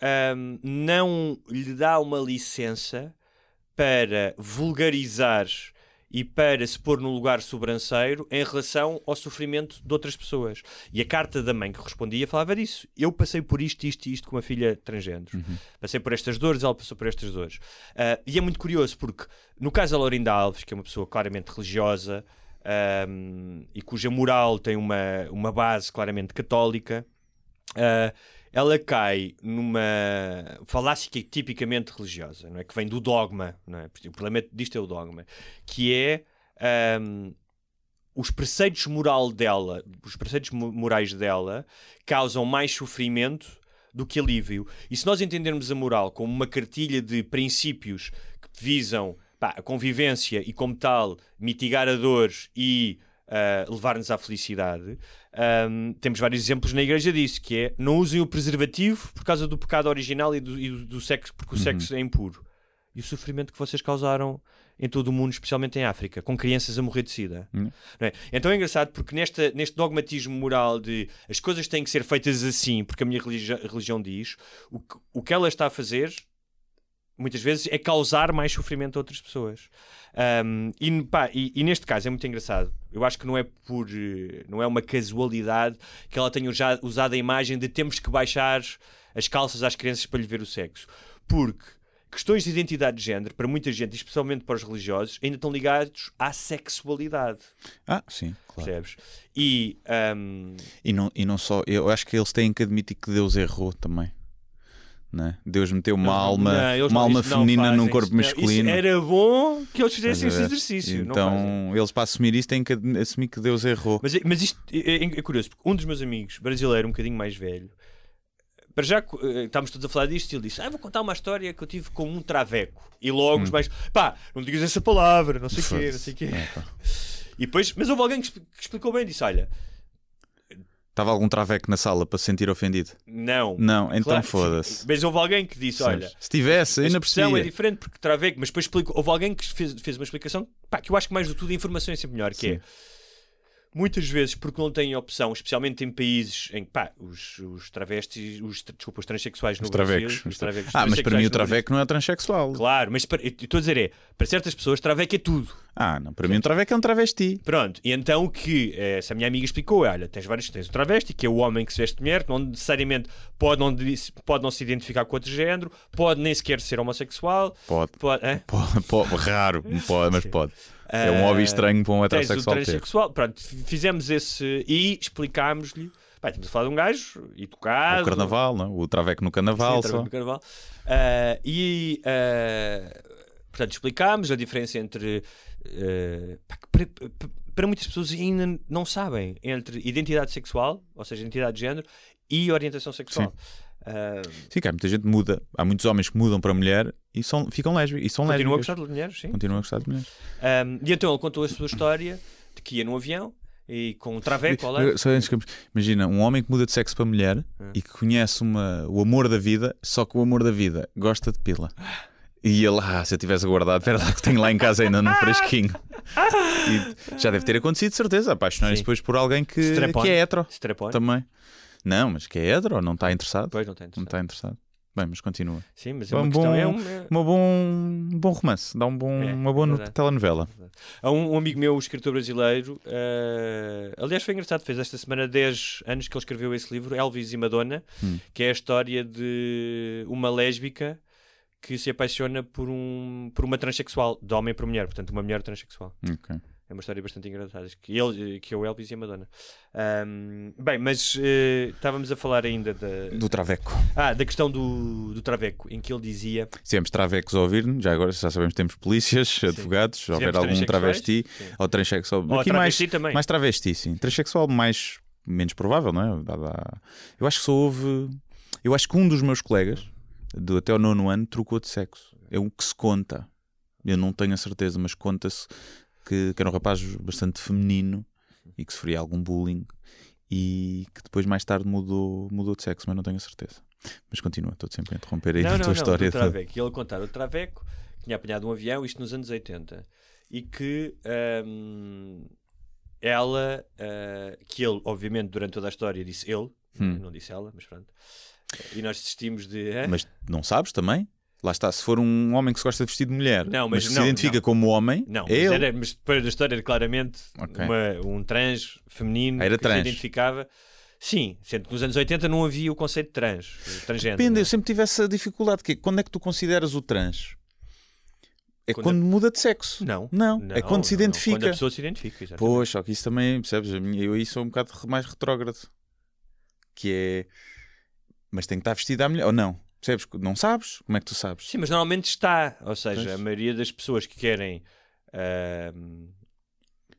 ahm, não lhe dá uma licença para vulgarizar e para se pôr no lugar sobranceiro em relação ao sofrimento de outras pessoas. E a carta da mãe que respondia falava disso. Eu passei por isto, isto e isto com uma filha transgênero. Passei por estas dores, ela passou por estas dores. Ah, e é muito curioso porque, no caso da Laurinda Alves, que é uma pessoa claramente religiosa ahm, e cuja moral tem uma, uma base claramente católica, ah, ela cai numa falácia que é tipicamente religiosa, não é? que vem do dogma. Não é? O problema disto é o dogma, que é ahm, os preceitos moral dela, os preceitos mo- morais dela causam mais sofrimento do que alívio. E se nós entendermos a moral como uma cartilha de princípios que visam pá, a convivência e, como tal, mitigar a dor e ah, levar-nos à felicidade, ahm, temos vários exemplos na igreja disso, que é não usem o preservativo por causa do pecado original e do, e do- do sexo, porque o sexo é impuro. E o sofrimento que vocês causaram em todo o mundo, especialmente em África, com crianças a morrer de sida. Hum. Não é? Então é engraçado porque nesta, neste dogmatismo moral de as coisas têm que ser feitas assim porque a minha religi- religião diz, o que, o que ela está a fazer muitas vezes é causar mais sofrimento a outras pessoas. Um, e, pá, e- e neste caso é muito engraçado. Eu acho que não é por eh, não é uma casualidade que ela tenha já usado a imagem de temos que baixar as calças às crianças para lhe ver o sexo. Porque questões de identidade de género, para muita gente, especialmente para os religiosos, ainda estão ligados à sexualidade. Ah, sim, claro. Percebes? E um, E não, e não só, eu acho que eles têm que admitir que Deus errou também. Não é? Deus meteu uma alma, não, uma alma feminina num corpo masculino. Era bom que eles fizessem esse exercício. Então, eles para assumir isso têm que assumir que Deus errou. Mas, mas isto é, é- é curioso, porque um dos meus amigos, brasileiro, um bocadinho mais velho, para já eh, estávamos todos a falar disto e ele disse: Ah, vou contar uma história que eu tive com um traveco. E logo os mais, pá, não digas essa palavra, não sei o quê, não sei o quê. É. E depois, mas houve alguém que expl- que explicou bem, disse: Olha, Estava algum traveco na sala para se sentir ofendido? não. Não, então Claro, foda-se. Mas houve alguém que disse: Olha, Se tivesse, ainda expressão é percebia. diferente porque traveco, mas depois explicou, houve alguém que fez, fez uma explicação pá, que eu acho que mais do tudo a informação é sempre melhor, que Sim. é muitas vezes porque não têm opção, especialmente em países em que pá, os, os travestis, os, desculpa, os transexuais no Os Brasil, travecos. os travecos, os Ah, mas para mim o Brasil- traveco não é transexual. Claro, mas para- eu estou a dizer é, para certas pessoas traveco é tudo. Ah, não, para mim um traveco é um travesti. Pronto, e então o que eh, essa minha amiga explicou é, olha, tens vários, tens o travesti, que é o homem que se veste de mulher, não necessariamente pode não, pode não se identificar com outro género, pode nem sequer ser homossexual, Pode. pode, hã? Pode, pode, raro, pode, mas pode. É um Ah, hobby estranho para um Tens o heterossexual ter. transexual, pronto, fizemos esse e explicámos-lhe. Pá, estamos a falar de um gajo educado. O carnaval, não? o traveco no carnaval Sim, no carnaval. Ah, e ah, portanto explicámos a diferença entre ah, que para, para- para muitas pessoas ainda não sabem entre identidade sexual, ou seja, identidade de género, e orientação sexual. Sim, cara, muita gente muda. Há muitos homens que mudam para mulher e são, ficam lésbicos. E são continua a lésbicas. gostar de mulheres, sim. Continuam a gostar de mulheres. Ah, e então ele contou a sua história de que ia no avião e com um traveco ao lado. Imagina, um homem que muda de sexo para mulher Ah. e que conhece uma, o amor da vida, só que o amor da vida gosta de pila. E ele, ah, se eu tivesse guardado, espera lá que tenho lá em casa ainda no fresquinho. E já deve ter acontecido, de certeza. Apaixonarem-se Sim. depois por alguém que, que é hetero também. Não, mas que é hetero, não está interessado. Pois não tem. Não está interessado. Bem, mas continua. Sim, mas é Um uma questão. bom- É um, é- Uma bom, um bom romance, dá um bom, É, uma boa no- verdade. telenovela. Há um, um amigo meu, um escritor brasileiro, eh, aliás foi engraçado, fez esta semana 10 anos que ele escreveu esse livro, Elvis e Madonna, Hum. que é a história de uma lésbica que se apaixona por, um, por uma transexual, de homem para mulher, portanto uma mulher transexual. Ok. É uma história bastante engraçada, que, ele, eh, que é o Elvis e a Madonna. Ahm, bem, mas eh, estávamos a falar ainda da, Do Traveco. ah, da questão do, do Traveco, em que ele dizia... Se temos travecos a ouvir-nos, já agora já sabemos que temos polícias, advogados, se houver algum travesti sim. ou transexual. Ou Aqui travesti mais, também. mais travesti, sim. Transexual mais menos provável, não é? Eu acho que só houve. Eu acho que um dos meus colegas, do até o nono ano, trocou de sexo. É o que se conta. Eu não tenho a certeza, mas conta-se que, que era um rapaz bastante feminino e que sofria algum bullying e que depois mais tarde mudou, mudou de sexo, mas não tenho a certeza. Mas continua, estou sempre a interromper aí não, a não, tua não, história. do Traveco. E ele contar o Traveco que tinha apanhado um avião, isto nos anos 80, e que hum, ela, ah, que ele, obviamente, durante toda a história disse ele, Hum. não disse ela, mas pronto. E nós desistimos de. Mas não sabes também? Lá está, se for um homem que se gosta de vestir de mulher, Não, mas que não, se identifica não. como homem, Não, é mas, ele. era, mas depois da história era claramente Ok. uma- um trans feminino Era que trans. se identificava. Sim, sendo que nos anos 80 não havia o conceito de trans, transgênero. Depende, não é? eu sempre tive essa dificuldade. Que é, quando é que tu consideras o trans? É Quando quando, muda de sexo. Não, Não, é quando se não, não. identifica. Quando a pessoa se identifica, exatamente. Pois, só que isso também, percebes? A Eu aí sou um bocado mais retrógrado. Que é. Mas tem que estar vestida à mulher. Ou não? Percebes? Não sabes? Como é que tu sabes? Sim, mas normalmente está. Ou seja, Pois. a maioria das pessoas que querem. ahm,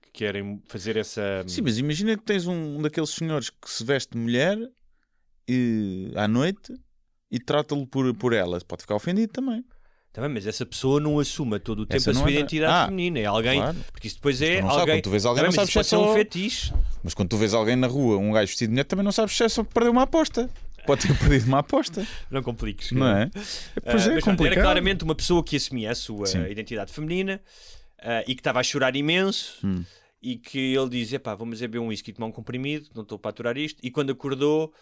que querem fazer essa. Sim, mas imagina que tens um, um daqueles senhores que se veste de mulher e, à noite e trata-lo por, por ela. Pode ficar ofendido também. Também, mas essa pessoa não assuma todo o tempo Essa a sua é- identidade Ah, feminina. É alguém. Claro. Porque isso depois é alguém. quando tu vês alguém, Também, não mas sabes se é ser um só- fetiche. Mas quando tu vês alguém na rua, um gajo vestido de mulher, também não sabes se é só que perdeu uma aposta. Pode ter perdido uma aposta, Não compliques. não é? Ah, Pois é, pronto, complicado. Era claramente uma pessoa que assumia a sua Sim. identidade feminina ah, e que estava a chorar imenso Hum. e que ele dizia: pá, vamos beber um whisky e tomar um comprimido, não estou para aturar isto. E quando acordou,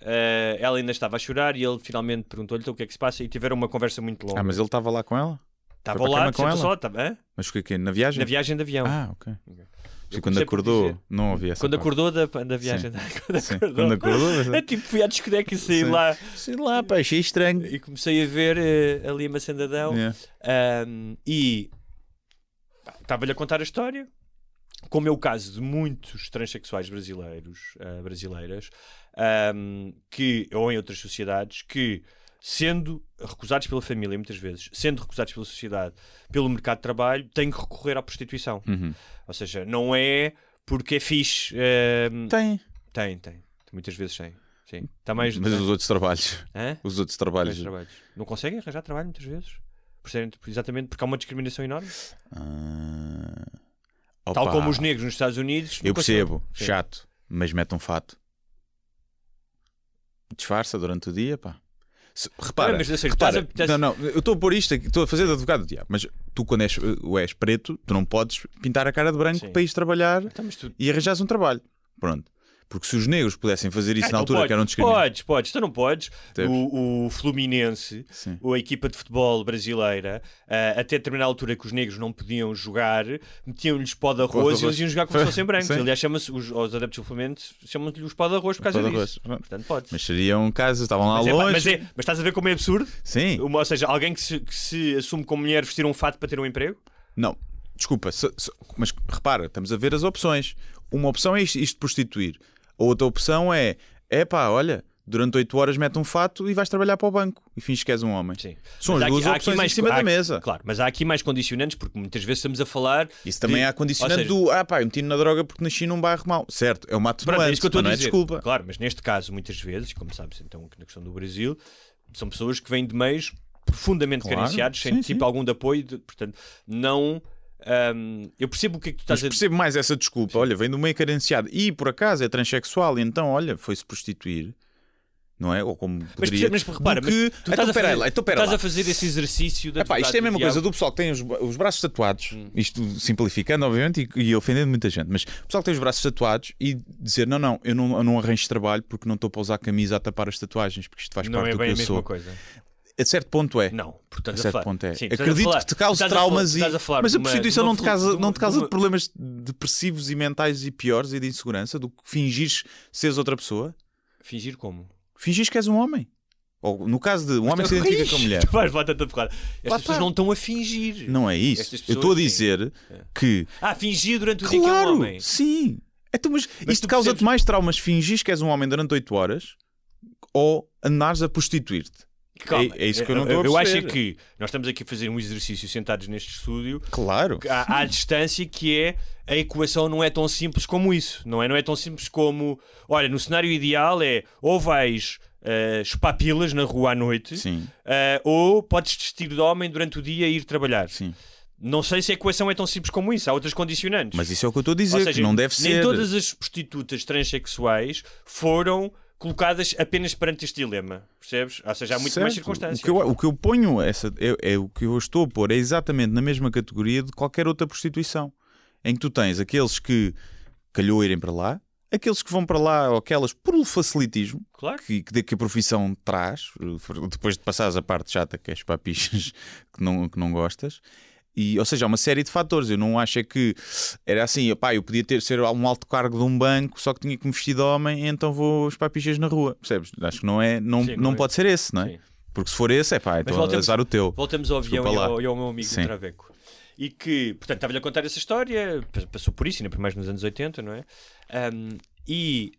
ah, ela ainda estava a chorar e ele finalmente perguntou-lhe então, o que é que se passa e tiveram uma conversa muito longa. Ah, mas ele estava lá com ela? Estava cama com ela? lá, estava, hã? Mas foi aqui na viagem? na viagem de avião. Ah, ok. Ok. Eu quando acordou, dizer. não ouvi essa Quando parte. acordou da, da viagem, quando Sim, acordou, Quando acordou, é tipo, fui à discoteca e saí Sim. lá sei lá, pá, achei estranho. e comecei a ver eh, ali a Macendadão. Yeah. Um, e estava-lhe a contar a história, como é o caso de muitos transexuais brasileiros, ah, brasileiras, um, que, ou em outras sociedades, que sendo recusados pela família, muitas vezes, sendo recusados pela sociedade, pelo mercado de trabalho, têm que recorrer à prostituição. Uhum. Ou seja, não é porque é fixe. um, Tem. tem, tem. Muitas vezes tem. sim. Está mais. Mas os outros trabalhos, Hã? os outros trabalhos. trabalhos. Não conseguem arranjar trabalho muitas vezes. Por serem- exatamente porque há uma discriminação enorme. Ah, Tal como os negros nos Estados Unidos. Eu conseguem. percebo, Sim. chato, mas mete um fato. Disfarça durante o dia, pá. Se- repara, Ah, mas, repara, estás a- não, não, eu estou a pôr isto aqui, estou a fazer de advogado do diabo, mas tu, quando és, uh, és preto, tu não podes pintar a cara de branco Sim. para ires trabalhar Então, tu- e arranjares um trabalho. Pronto. Porque se os negros pudessem fazer isso Ah, na então altura podes, que eram discriminados. Podes, podes, tu não podes. O, o Fluminense, Sim. a equipa de futebol brasileira, ah, até determinada altura que os negros não podiam jogar, metiam-lhes pó de arroz e eles iam jogar como se fossem brancos. Sim. Aliás, chama-se, os, os adeptos do Fluminense chamam-lhe os pó de arroz por causa Pó de disso. Portanto, podes. Mas seriam casos, estavam lá Mas, é, longe. mas, é- mas estás a ver como é absurdo? Sim. Uma- ou seja, alguém que se, que se assume como mulher vestir um fato para ter um emprego? Não, desculpa, mas repara, estamos a ver as opções. Uma opção é isto, isto de prostituir. A outra opção é, é pá, olha, durante 8 horas mete um fato e vais trabalhar para o banco e finges que és um homem. Sim. São Mas as duas aqui- opções mais- em cima da mesa. Claro, mas há aqui mais condicionantes, porque muitas vezes estamos a falar. Isso também de- há condicionante seja, do, ah pá, eu meti na droga porque nasci num bairro mau. Certo, é uma Pronto, é atenuante, isso que eu estou a não é dizer. desculpa. Claro, mas neste caso, muitas vezes, como sabes, então, na questão do Brasil, são pessoas que vêm de meios profundamente Claro, carenciados, sem sim, tipo sim. algum de apoio, de- portanto, não. Hum, eu percebo o que é que tu Mas estás a percebo mais essa desculpa. Olha, vem do meio carenciado e por acaso é transexual então, olha, foi-se prostituir. Não é? Ou como Mas, poderia. mas repara, mas que... tu Então, estás, a pera fazer, lá, então, estás lá. a fazer esse exercício da Epá, isto é a mesma coisa do pessoal que tem os, os braços tatuados, Hum. isto simplificando, obviamente, e, e ofendendo muita gente, mas o pessoal que tem os braços tatuados e dizer: não, não, eu não, eu não arranjo trabalho porque não estou para usar camisa a tapar as tatuagens, porque isto faz Não parte é do que a eu sou. coisa. A certo ponto é. Não, portanto, A a certo falar- ponto é. Sim, a Acredito que te cause a traumas falar- e. a falar mas a prostituição uma não te causa, uma- não te causa uma- problemas depressivos e mentais e piores e de insegurança do que fingires seres outra pessoa? Fingir como? Fingires que és um homem. Ou no caso de um homem que se identifica com a mulher. Tu vais tanta porrada. Estas Lá pessoas está. não estão a fingir. Não é isso. Eu estou a dizer que Ah, fingir durante o dia que é um Claro, homem. sim. Então, mas, Mas isto causa-te percebes- mais traumas fingires que és um homem durante 8 horas ou andares a prostituir-te? Calma, É- é isso que eu não estou a Eu acho é perceber. que nós estamos aqui a fazer um exercício sentados neste estúdio Claro. à, à distância que é a equação não é tão simples como isso. Não é, não é tão simples como olha, no cenário ideal é ou vais uh, espapilas na rua à noite uh, ou podes vestir de homem durante o dia e ir trabalhar. sim. Não sei se a equação é tão simples como isso. Há outras condicionantes. Mas isso é o que eu estou a dizer, seja, que não deve nem ser. todas as prostitutas transexuais foram colocadas apenas perante este dilema. Percebes? Ou seja, há muito mais Certo. circunstâncias. O que eu, o que eu ponho, essa, é, é o que eu estou a pôr, é exatamente na mesma categoria de qualquer outra prostituição. Em que tu tens aqueles que calhou irem para lá, aqueles que vão para lá, ou aquelas por facilitismo, Claro. que, que, a profissão traz, depois de passares a parte chata que é as papichas que não, que não gostas. E, ou seja, há uma série de fatores. Eu não acho é que era assim, pá, eu podia ter ser um alto cargo de um banco, só que tinha que me vestir de homem, então vou as papichas na rua. Percebes? Acho que não é, não, Sim, não, é. pode ser esse, não é? Sim. Porque se for esse, é pá, então voltemos- azar o teu. Voltamos ao avião e ao, e ao meu amigo Sim. Traveco. E que, portanto, estava-lhe a contar essa história, pa- passou por isso, ainda por mais nos anos 80, não é? Ahm, e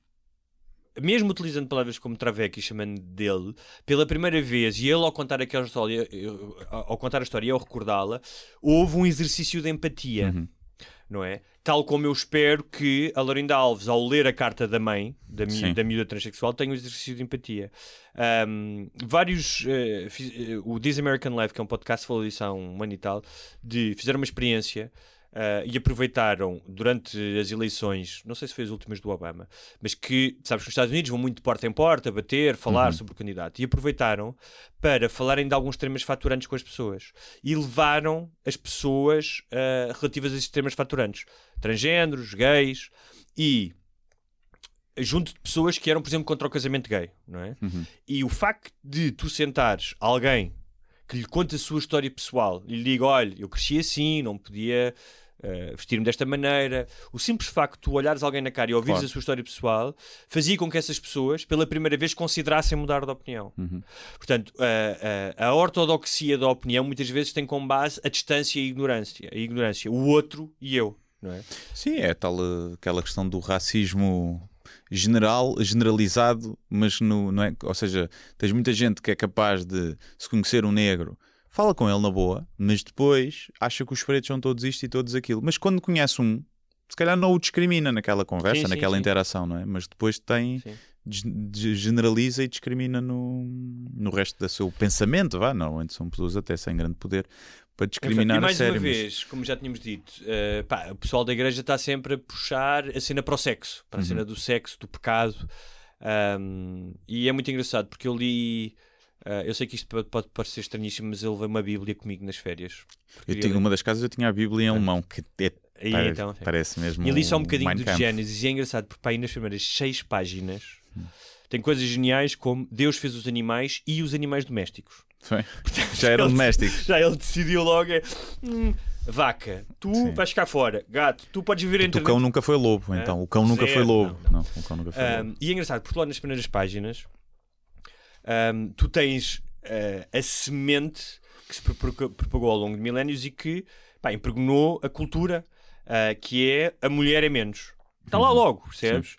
mesmo utilizando palavras como Traveco e chamando dele, pela primeira vez, e ele ao contar aquela história, eu- ao contar a história e ao recordá-la, houve um exercício de empatia. Uhum. Não é? Tal como eu espero que a Lorinda Alves, ao ler a carta da mãe, da, mi da miúda transexual, tenha um exercício de empatia. Ahm, vários. fiz- eh, o This American Life, que é um podcast, falou disso há um ano e tal, de fizeram uma experiência ah, e aproveitaram durante as eleições, não sei se foi as últimas do Obama, mas que, sabes que os Estados Unidos vão muito de porta em porta, bater, falar sobre o candidato, e aproveitaram para falarem de alguns temas faturantes com as pessoas e levaram as pessoas ah, relativas a esses temas faturantes, transgêneros, gays e junto de pessoas que eram, por exemplo, contra o casamento gay, não é? Uhum. E o facto de tu sentares alguém que lhe conta a sua história pessoal e lhe diga: olha, eu cresci assim, não podia eh, vestir-me desta maneira. O simples facto de tu olhares alguém na cara e ouvires Claro. a sua história pessoal fazia com que essas pessoas, pela primeira vez, considerassem mudar de opinião. Uhum. Portanto, a, a, a ortodoxia da opinião muitas vezes tem como base a distância e a ignorância. A ignorância, o outro e eu. Não é? Sim, é tal eh, aquela questão do racismo general, generalizado, mas no, não é? Ou seja, tens muita gente que é capaz de se conhecer um negro, fala com ele na boa, mas depois acha que os pretos são todos isto e todos aquilo. Mas quando conhece um, se calhar não o discrimina naquela conversa, Sim, sim, naquela sim. interação, não é? Mas depois tem Sim. generaliza e discrimina no, no resto do seu pensamento, vá, normalmente são pessoas até sem grande poder para discriminar e mais a uma vez, como já tínhamos dito, eh, pá, o pessoal da igreja está sempre a puxar a cena para o sexo, para a Uhum. cena do sexo, do pecado. Ahm, e é muito engraçado porque eu li. ah, eu sei que isto pode, parecer estranhíssimo, mas eu levei uma Bíblia comigo nas férias. Eu tinha, uma das casas eu tinha a Bíblia em alemão, que é, Aí, pare- então, parece mesmo. E li só um bocadinho de. Gênesis e é engraçado porque pá, aí nas primeiras seis páginas Hum. tem coisas geniais como Deus fez os animais e os animais domésticos. Foi. Já eram Ele- domésticos. Já ele decidiu logo: é, "Hum, vaca, tu Sim. vais ficar fora, gato, tu podes viver entre O cão nunca foi lobo, então. O cão nunca foi lobo. não, Não, o cão nunca foi lobo. Um, e é engraçado, porque lá nas primeiras páginas um, tu tens uh, a semente que se propagou ao longo de milénios e que pá, impregnou a cultura, uh, que é a mulher é menos. Está lá Uhum. logo, percebes?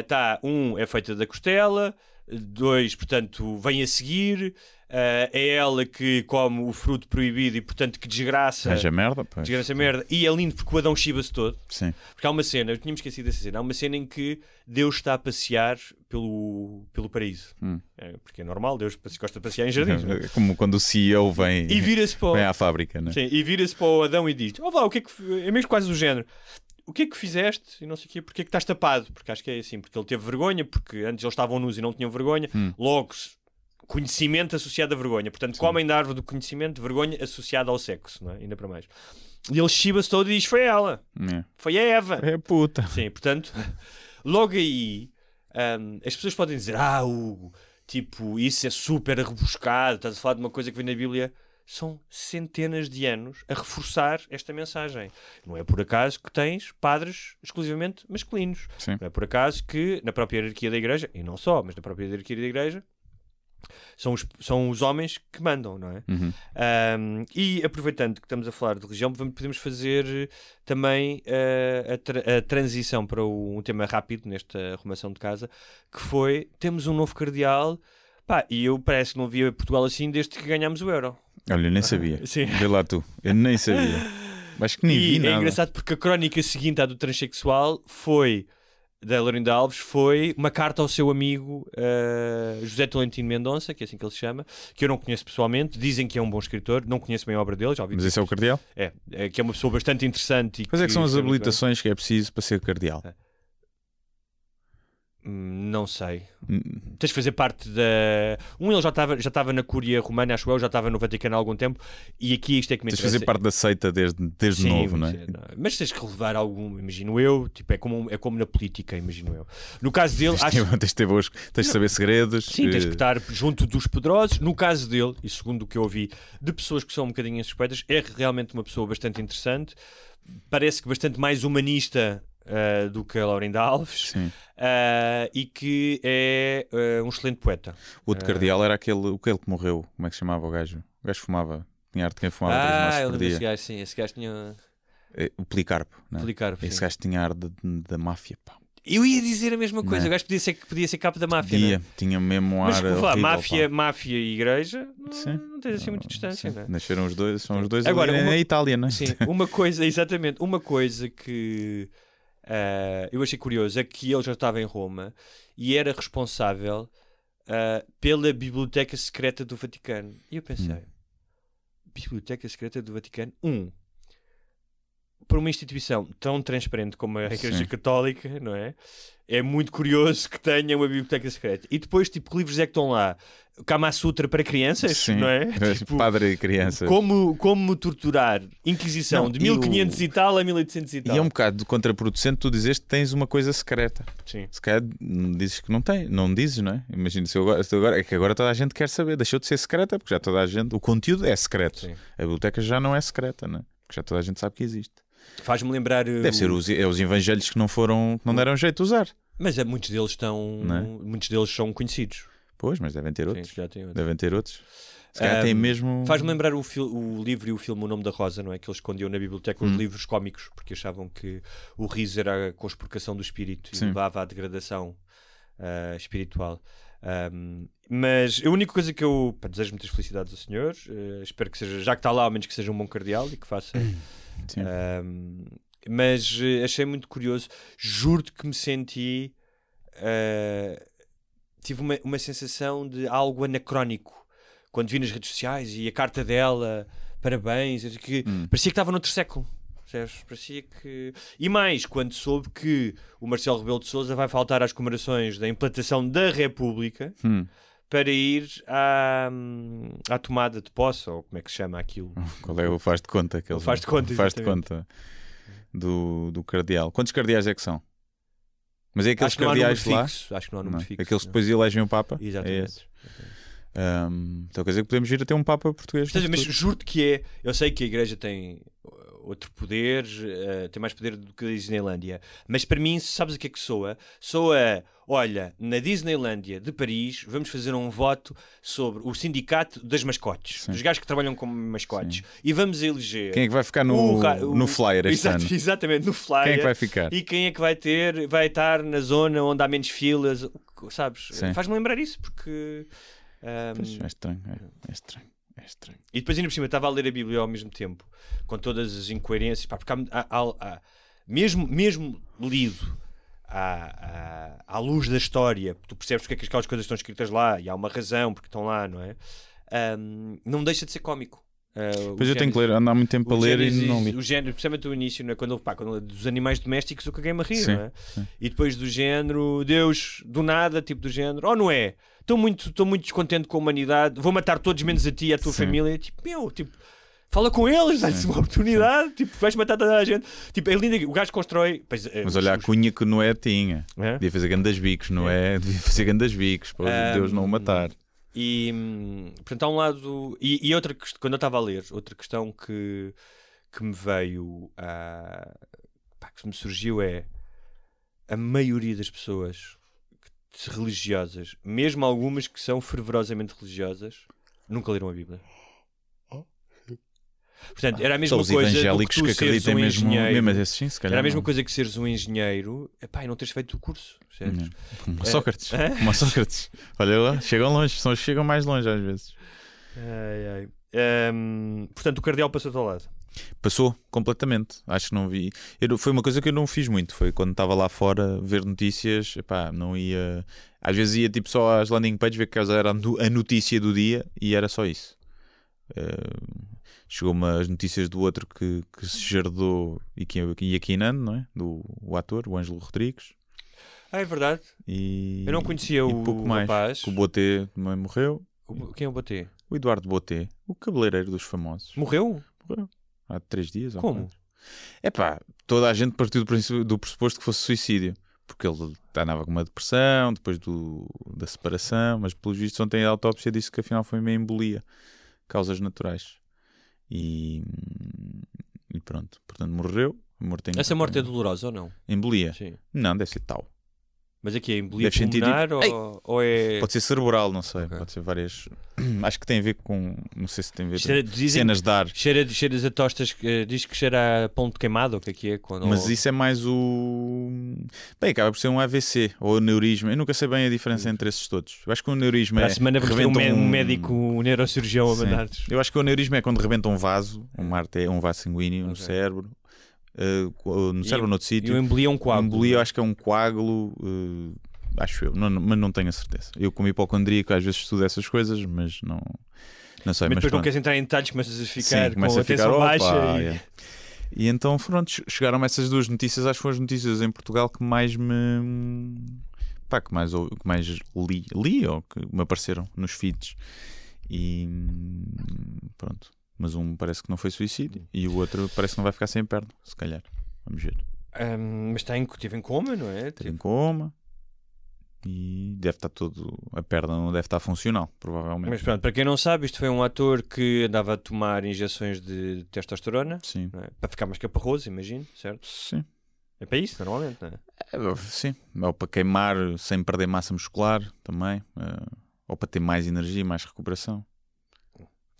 Está, um, é feita da costela, dois, portanto, vem a seguir, uh, é ela que come o fruto proibido e, portanto, que desgraça. Haja merda, pois. Desgraça merda. E é lindo porque o Adão chiba-se todo. Sim. Porque há uma cena, eu tinha-me esquecido dessa cena, há uma cena em que Deus está a passear pelo, pelo paraíso. Hum. É, porque é normal, Deus gosta de passear em jardins. é? Como quando o CEO vem, E vira-se para, o- vem à fábrica, né? sim, e vira-se para o Adão e diz: Ó lá, o que é que. É mesmo quase o género. O que é que fizeste? E não sei o quê, porque é que estás tapado? Porque acho que é assim, porque ele teve vergonha, porque antes eles estavam nus e não tinham vergonha. Hum. Logo, conhecimento associado à vergonha. Portanto, comem da árvore do conhecimento, vergonha associada ao sexo, não é? Ainda para mais. E ele chiba-se todo e diz: Foi ela, É. foi a Eva. É puta. Sim, portanto, logo aí hum, as pessoas podem dizer: Ah, Hugo, tipo, isso é super rebuscado, estás a falar de uma coisa que vem na Bíblia. São centenas de anos a reforçar esta mensagem. Não é por acaso que tens padres exclusivamente masculinos. Sim. Não é por acaso que na própria hierarquia da igreja, e não só, mas na própria hierarquia da igreja, são os, são os homens que mandam, não é? Uhum. Um, e aproveitando que estamos a falar de religião, podemos fazer eh, também eh, a, tra- a transição para o- um tema rápido nesta arrumação de casa, que foi temos um novo cardeal. Pá, e eu parece que não via Portugal assim desde que ganhámos o euro. Olha, eu nem sabia. Sim. Vê lá tu. Eu nem sabia. Acho que nem e vi é nada. engraçado porque a crónica seguinte à do transexual foi da Laurinda Alves foi uma carta ao seu amigo eh, José Tolentino Mendonça, que é assim que ele se chama, que eu não conheço pessoalmente, dizem que é um bom escritor, não conheço bem a obra dele, já ouvi Mas esse é o cardeal? É, é, que é uma pessoa bastante interessante. E Quais é que são as habilitações que é preciso para ser cardeal? Hum, Não sei. Hum, Tens de fazer parte da. Um, ele já estava já na Cúria Romana, acho eu, já estava no Vaticano há algum tempo. E aqui isto é que me Tens de fazer parte da seita desde, desde Sim, novo, não é? mas, Mas tens que relevar algum, imagino eu. Tipo, é como, é como na política, imagino eu. No caso dele, Tens, de acho. tens de ter boas- tens de saber segredos. Sim, tens que eh, estar junto dos poderosos. No caso dele, e segundo o que eu ouvi de pessoas que são um bocadinho suspeitas, é realmente uma pessoa bastante interessante. Parece que bastante mais humanista ah, do que a Laurinda Alves. Ah, e que é ah, um excelente poeta. O outro cardeal era aquele, aquele que morreu. Como é que se chamava o gajo? O gajo fumava. Tinha arte de quem fumava três Ah, eu lembro desse gajo, sim. Esse gajo tinha. Eh, O Policarpo. Não é? Policarpo, Esse sim. gajo tinha ar da máfia. Pá. Eu ia dizer a mesma coisa. Não é? O gajo podia ser, podia ser capa da máfia. Dia, Não é? tinha mesmo um Mas ar. vou falar, máfia, pá. máfia e igreja não, Sim. não tens assim muita distância. É? Nasceram os dois, são os dois Agora, ali uma- na Itália, não é? Sim, uma coisa, exatamente, uma coisa que ah, eu achei curioso é que ele já estava em Roma e era responsável ah, pela Biblioteca Secreta do Vaticano. E eu pensei, Hum. Biblioteca Secreta do Vaticano, um, para uma instituição tão transparente como a Igreja Sim. Católica, não é? É muito curioso que tenha uma biblioteca secreta. E depois, tipo, que livros é que estão lá? Kama Sutra para crianças, Sim. não é? Tipo, Padre e criança. como, como torturar Inquisição Não, de e o- 1500 e tal a 1800 e tal. E é um bocado contraproducente tu dizes que tens uma coisa secreta. Sim. Se calhar dizes que não tem, não dizes, não é? Imagina se eu agora, se agora, é que agora toda a gente quer saber, deixou de ser secreta, porque já toda a gente, o conteúdo é secreto. Sim. A biblioteca já não é secreta, não é? Porque já toda a gente sabe que existe. Faz-me lembrar. uh, Deve ser os, é os evangelhos que não foram, que não deram jeito de usar. Mas é, muitos deles estão. Não é? Muitos deles são conhecidos. Pois, mas devem ter Sim, outros. já tem outros. Devem ter outros. Se calhar Um, tem mesmo. Faz-me lembrar o, o livro e o filme O Nome da Rosa, não é? Que eles escondiam na biblioteca os Hum. livros cómicos, porque achavam que o riso era a conspurcação do espírito e Sim. levava à degradação ah, espiritual. Um, mas a única coisa que eu pá, desejo muitas felicidades ao senhor, eh, espero que seja, já que está lá, ao menos que seja um bom cardeal e que faça. Sim. Um, mas eh, achei muito curioso. Juro-te que me senti. eh, tive uma, uma sensação de algo anacrónico quando vi nas redes sociais e a carta dela, parabéns, que Hum. parecia que estava noutro século. Parecia que. E mais, quando soube que o Marcelo Rebelo de Souza vai faltar às comemorações da implantação da República Hum. para ir à, à tomada de posse, ou como é que se chama aquilo? Qual é o faz de conta? Aquele, faz de conta, faz de conta do, do cardeal. Quantos cardeais é que são? Mas é aqueles número cardeais lá? fixo. Acho que não há Não. número fixo. Aqueles que depois elegem o Papa? É Exatamente. esses. Ahm, então quer dizer que podemos ir a ter um Papa português. Portanto, mas juro-te que é. Eu sei que a igreja tem uh, outro poder, uh, tem mais poder do que a Disneylandia, mas para mim, sabes o que é que soa? Soa, olha, na Disneylandia de Paris, vamos fazer um voto sobre o sindicato das mascotes, Sim. dos gajos que trabalham como mascotes, e vamos eleger. Quem é que vai ficar no, o o- no flyer este Exato, ano? Exatamente, no flyer. Quem é que vai ficar? E quem é que vai ter, vai estar na zona onde há menos filas, sabes? Sim. Faz-me lembrar isso, porque. um, Pois, é estranho, é, é estranho, é estranho. e depois, ainda por cima, estava a ler a Bíblia ao mesmo tempo, com todas as incoerências, pá, porque há- há- há- mesmo, mesmo lido à, à, à luz da história, tu percebes porque é que aquelas coisas estão escritas lá e há uma razão porque estão lá, não é? Ahm, não deixa de ser cómico. O Depois eu tenho que ler, ando há muito tempo a o ler e não li. O género, principalmente o início, não é? quando, pá, quando dos animais domésticos eu caguei-me a rir, Sim, não é? sim. E depois do género, Deus, do nada, tipo do género, oh, não é? Estou muito, estou muito descontente com a humanidade, vou matar todos menos a ti e à tua Sim. família. Tipo, meu, tipo, fala com eles, dá-lhes uma oportunidade, tipo, vais matar toda a gente. Tipo, é lindo, o gajo constrói. pois, eh, Mas olha, a cunha que Noé tinha. é? Devia fazer grandes bicos, não é? Devia fazer grandes bicos para Ahm, Deus não o matar. E portanto há um lado. E, e outra quest- quando eu estava a ler, outra questão que, que me veio a. pá, que me surgiu é a maioria das pessoas religiosas, mesmo algumas que são fervorosamente religiosas, nunca leram a Bíblia. Portanto, era a mesma São os coisa que evangélicos que seres acreditam um mesmo, mesmo assim, se calhar. Era a mesma não. coisa que seres um engenheiro epá, e não teres feito o curso. Como É. Sócrates. Hã? Como Sócrates. Olha lá, chegam longe, que chegam mais longe às vezes. Ai, ai. Hum, portanto, o cardeal passou-te ao lado. Passou completamente. Acho que não vi. Eu foi uma coisa que eu não fiz muito. Foi quando estava lá fora ver notícias. Epá, não ia. Às vezes ia tipo só às landing pages ver que era a no- a notícia do dia e era só isso. Eh, Chegou-me as notícias do outro que, que se jardou e que ia quinando, não é? Do o ator, o Ângelo Rodrigues. Ah, é verdade. E, Eu não conhecia e o pouco mais. rapaz. O Boté também morreu. O- Quem é o Botê? O Eduardo Boté, o cabeleireiro dos famosos. Morreu? Há três dias. Como? É pá, toda a gente partiu do, do pressuposto que fosse suicídio. Porque ele andava com uma depressão depois do, da separação, mas pelos vistos ontem a autópsia disse que afinal foi uma embolia. Causas naturais. E, e pronto. Portanto, morreu. Morte em- Essa morte é dolorosa ou não? Embolia? Sim. Não, deve ser tal. Mas aqui é embolia Deve pulmonar tipo- ou, ou é... Pode ser cerebral, não sei. Ok. Pode ser várias. Acho que tem a ver com. Não sei se tem a ver Cheira, com cenas de ar. cheira, cheiras a tostas, eh, diz que cheira a de queimado, o que é que é? Quando, Mas ou- isso é mais o. Bem, acaba por ser um AVC ou neurismo. Eu nunca sei bem a diferença entre esses todos. Eu acho que o neurismo Para é. a semana um, rebenta mé- um médico, um neurocirurgião a Sim. mandar-nos. Eu acho que o neurismo é quando rebenta um vaso, um, arte, um vaso sanguíneo no Ok. cérebro, co- no cérebro, noutro E sítio. o embolia é um coágulo. Embolia, eu acho que é um coágulo, eh, acho eu, não- não- mas não tenho a certeza. Eu, como hipocondríaco, às vezes estudo essas coisas, mas não, não sei. Mas Mas, depois não pronto. queres entrar em detalhes, começas a ficar Sim, com começa a a ficar opa, baixa. e- é. E então, pronto, chegaram essas duas notícias, acho que foram as notícias em Portugal que mais me. pá, que mais, ou- que mais li, li ou que me apareceram nos feeds. E. pronto. Mas um parece que não foi suicídio e o outro parece que não vai ficar sem perna, se calhar. Vamos ver. Ahm, mas está em, teve em coma, não é? Teve em coma e deve estar todo. a perna não deve estar funcional, provavelmente. Mas pronto, para quem não sabe, isto foi um ator que andava a tomar injeções de testosterona é? para ficar mais caparroso, imagino, certo? Sim. É para isso, normalmente, não é? É, Sim, ou para queimar sem perder massa muscular também, eh, ou para ter mais energia, mais recuperação.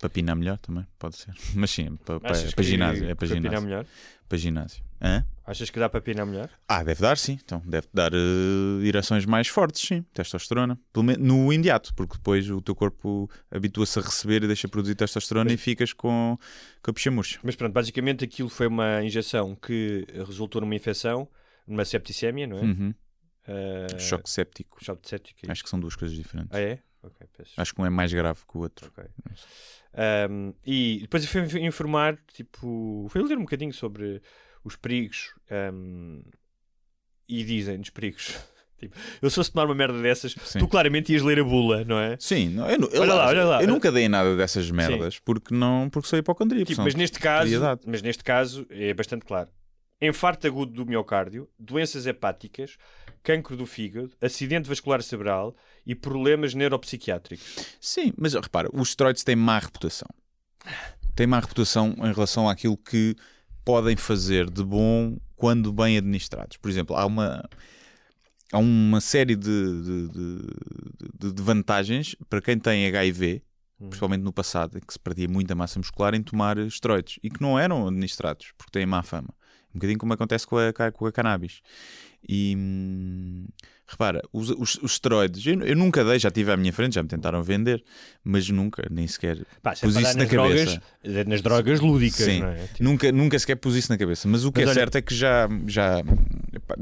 Para pinar melhor também, pode ser. Mas sim, para, para, para ginásio. É para pinar ginásio. melhor? Para ginásio. Hã? Achas que dá para pinar melhor? Ah, deve dar sim. Então, deve dar eh, direções mais fortes, sim. Testosterona. Pelo menos no imediato, porque depois o teu corpo habitua-se a receber e deixa produzir testosterona e ficas com, com a picha murcha. Mas pronto, basicamente aquilo foi uma injeção que resultou numa infecção, numa septicémia, não é? Uhum. Uh, Choque séptico. choque séptico. é Acho que são duas coisas diferentes. Ah, é? Ok, peço. Acho que um é mais grave que o outro. Ok. Um, e depois eu fui informar, tipo, fui ler um bocadinho sobre os perigos um, e dizem os perigos. Tipo, eu se fosse tomar uma merda dessas, Sim. tu claramente ias ler a bula, não é? Sim, não, eu, eu- Olha lá, olha lá. eu nunca dei nada dessas merdas porque não porque sou hipocondríaco. Tipo, mas neste caso, mas neste caso é bastante claro. Infarto agudo do miocárdio, doenças hepáticas, cancro do fígado, acidente vascular cerebral e problemas neuropsiquiátricos. Sim, mas repara, os esteroides têm má reputação. Têm má reputação em relação àquilo que podem fazer de bom quando bem administrados. Por exemplo, há uma, há uma série de, de, de- de- vantagens para quem tem HIV, Hum. principalmente no passado, em que se perdia muita massa muscular em tomar esteroides e que não eram administrados porque têm má fama. Um bocadinho como acontece com a, com a cannabis. E hum, repara, os, os, os esteroides, eu, eu nunca dei, já tive à minha frente, já me tentaram vender, mas nunca, nem sequer Pá, se é pus isso na nas drogas, cabeça. é nas drogas lúdicas, Sim. é? Tipo, Nunca, nunca sequer pus isso na cabeça. Mas o que Mas é olha- certo é que já, já,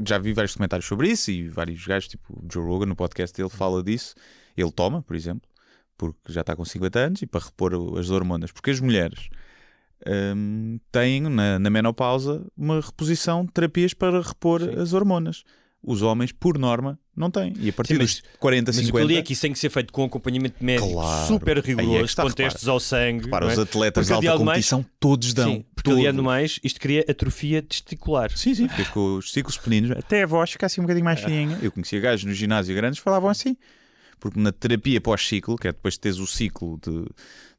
já vi vários comentários sobre isso e vários gajos, tipo o Joe Rogan, no podcast dele, fala disso. Ele toma, por exemplo, porque já está com 50 anos e para repor as hormonas. Porque as mulheres hum, têm na, na menopausa uma reposição de terapias para repor Sim. as hormonas. Os homens, por norma, não têm. E a partir Sim, mas- dos 40, Mas o que 50. li é que isso tem que ser feito com acompanhamento médico Claro. super é rigoroso, está, com testes ao sangue. Repara, não é? os atletas Porque de alta aliado mais- competição todos dão. Sim, porque todos. aliando mais, isto cria atrofia testicular. Sim, sim, ficas com os ciclos peninos, até a voz fica assim um bocadinho mais fininha. Eu conhecia gajos no ginásio grandes que falavam assim. Porque na terapia pós-ciclo, que é depois de teres o ciclo de,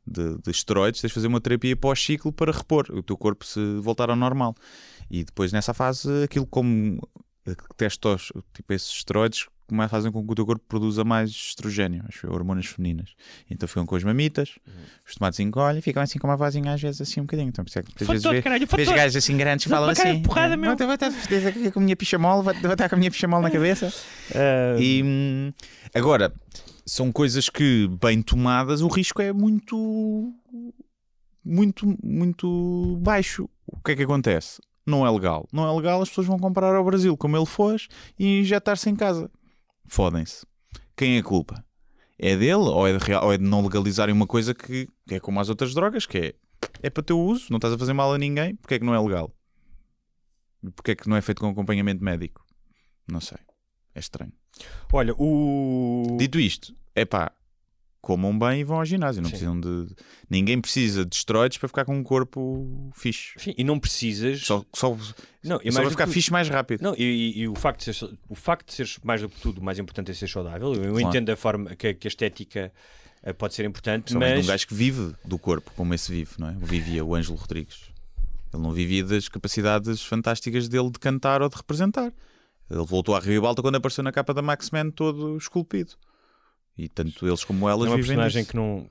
de, de esteroides, tens de fazer uma terapia pós-ciclo para repor o teu corpo se voltar ao normal. E depois nessa fase, aquilo como eh, testos, tipo esses esteroides, como é, fazem com que o teu corpo produza mais estrogênio, acho hormonas femininas. Então ficam com as mamitas, os tomates encolhem, ficam assim com uma vozinha às vezes assim um bocadinho. Então por isso é que muitas vezes Fator, vê- caralho, Vês gajos assim grandes Dá-te falam assim. porrada, meu. "Não, Vou estar com a minha pichamol, vou estar com a minha pichamol na cabeça. Ah, E hum, agora, são coisas que, bem tomadas, o risco é muito. muito, muito baixo. O que é que acontece? Não é legal. Não é legal, as pessoas vão comprar ao Brasil como ele fosse e injetar-se em casa. Fodem-se. Quem é a culpa? É dele ou é de, real- ou é de não legalizarem uma coisa que, que é como as outras drogas, que é, é para teu uso, não estás a fazer mal a ninguém, porque é que não é legal? Porque é que não é feito com acompanhamento médico? Não sei. É estranho. Olha, o. Dito isto, é pá, comam bem e vão ao ginásio. Não Sim. precisam de. Ninguém precisa de esteroides para ficar com um corpo fixe. Sim, e não precisas. Só, só, não, só do ficar que- fixe mais rápido. Não, e, e- o, facto de ser, o facto de seres mais do que tudo, o mais importante é ser saudável. Eu Claro. entendo a forma que, que a estética eh, pode ser importante, Principalmente mas um gajo que vive do corpo, como esse vive, não é? Vivia o Ângelo Rodrigues. Ele não vivia das capacidades fantásticas dele de cantar ou de representar. Ele voltou à Rio Balta quando apareceu na capa da Max Man todo esculpido. E tanto eles como é elas uma vivem personagem disso. que não.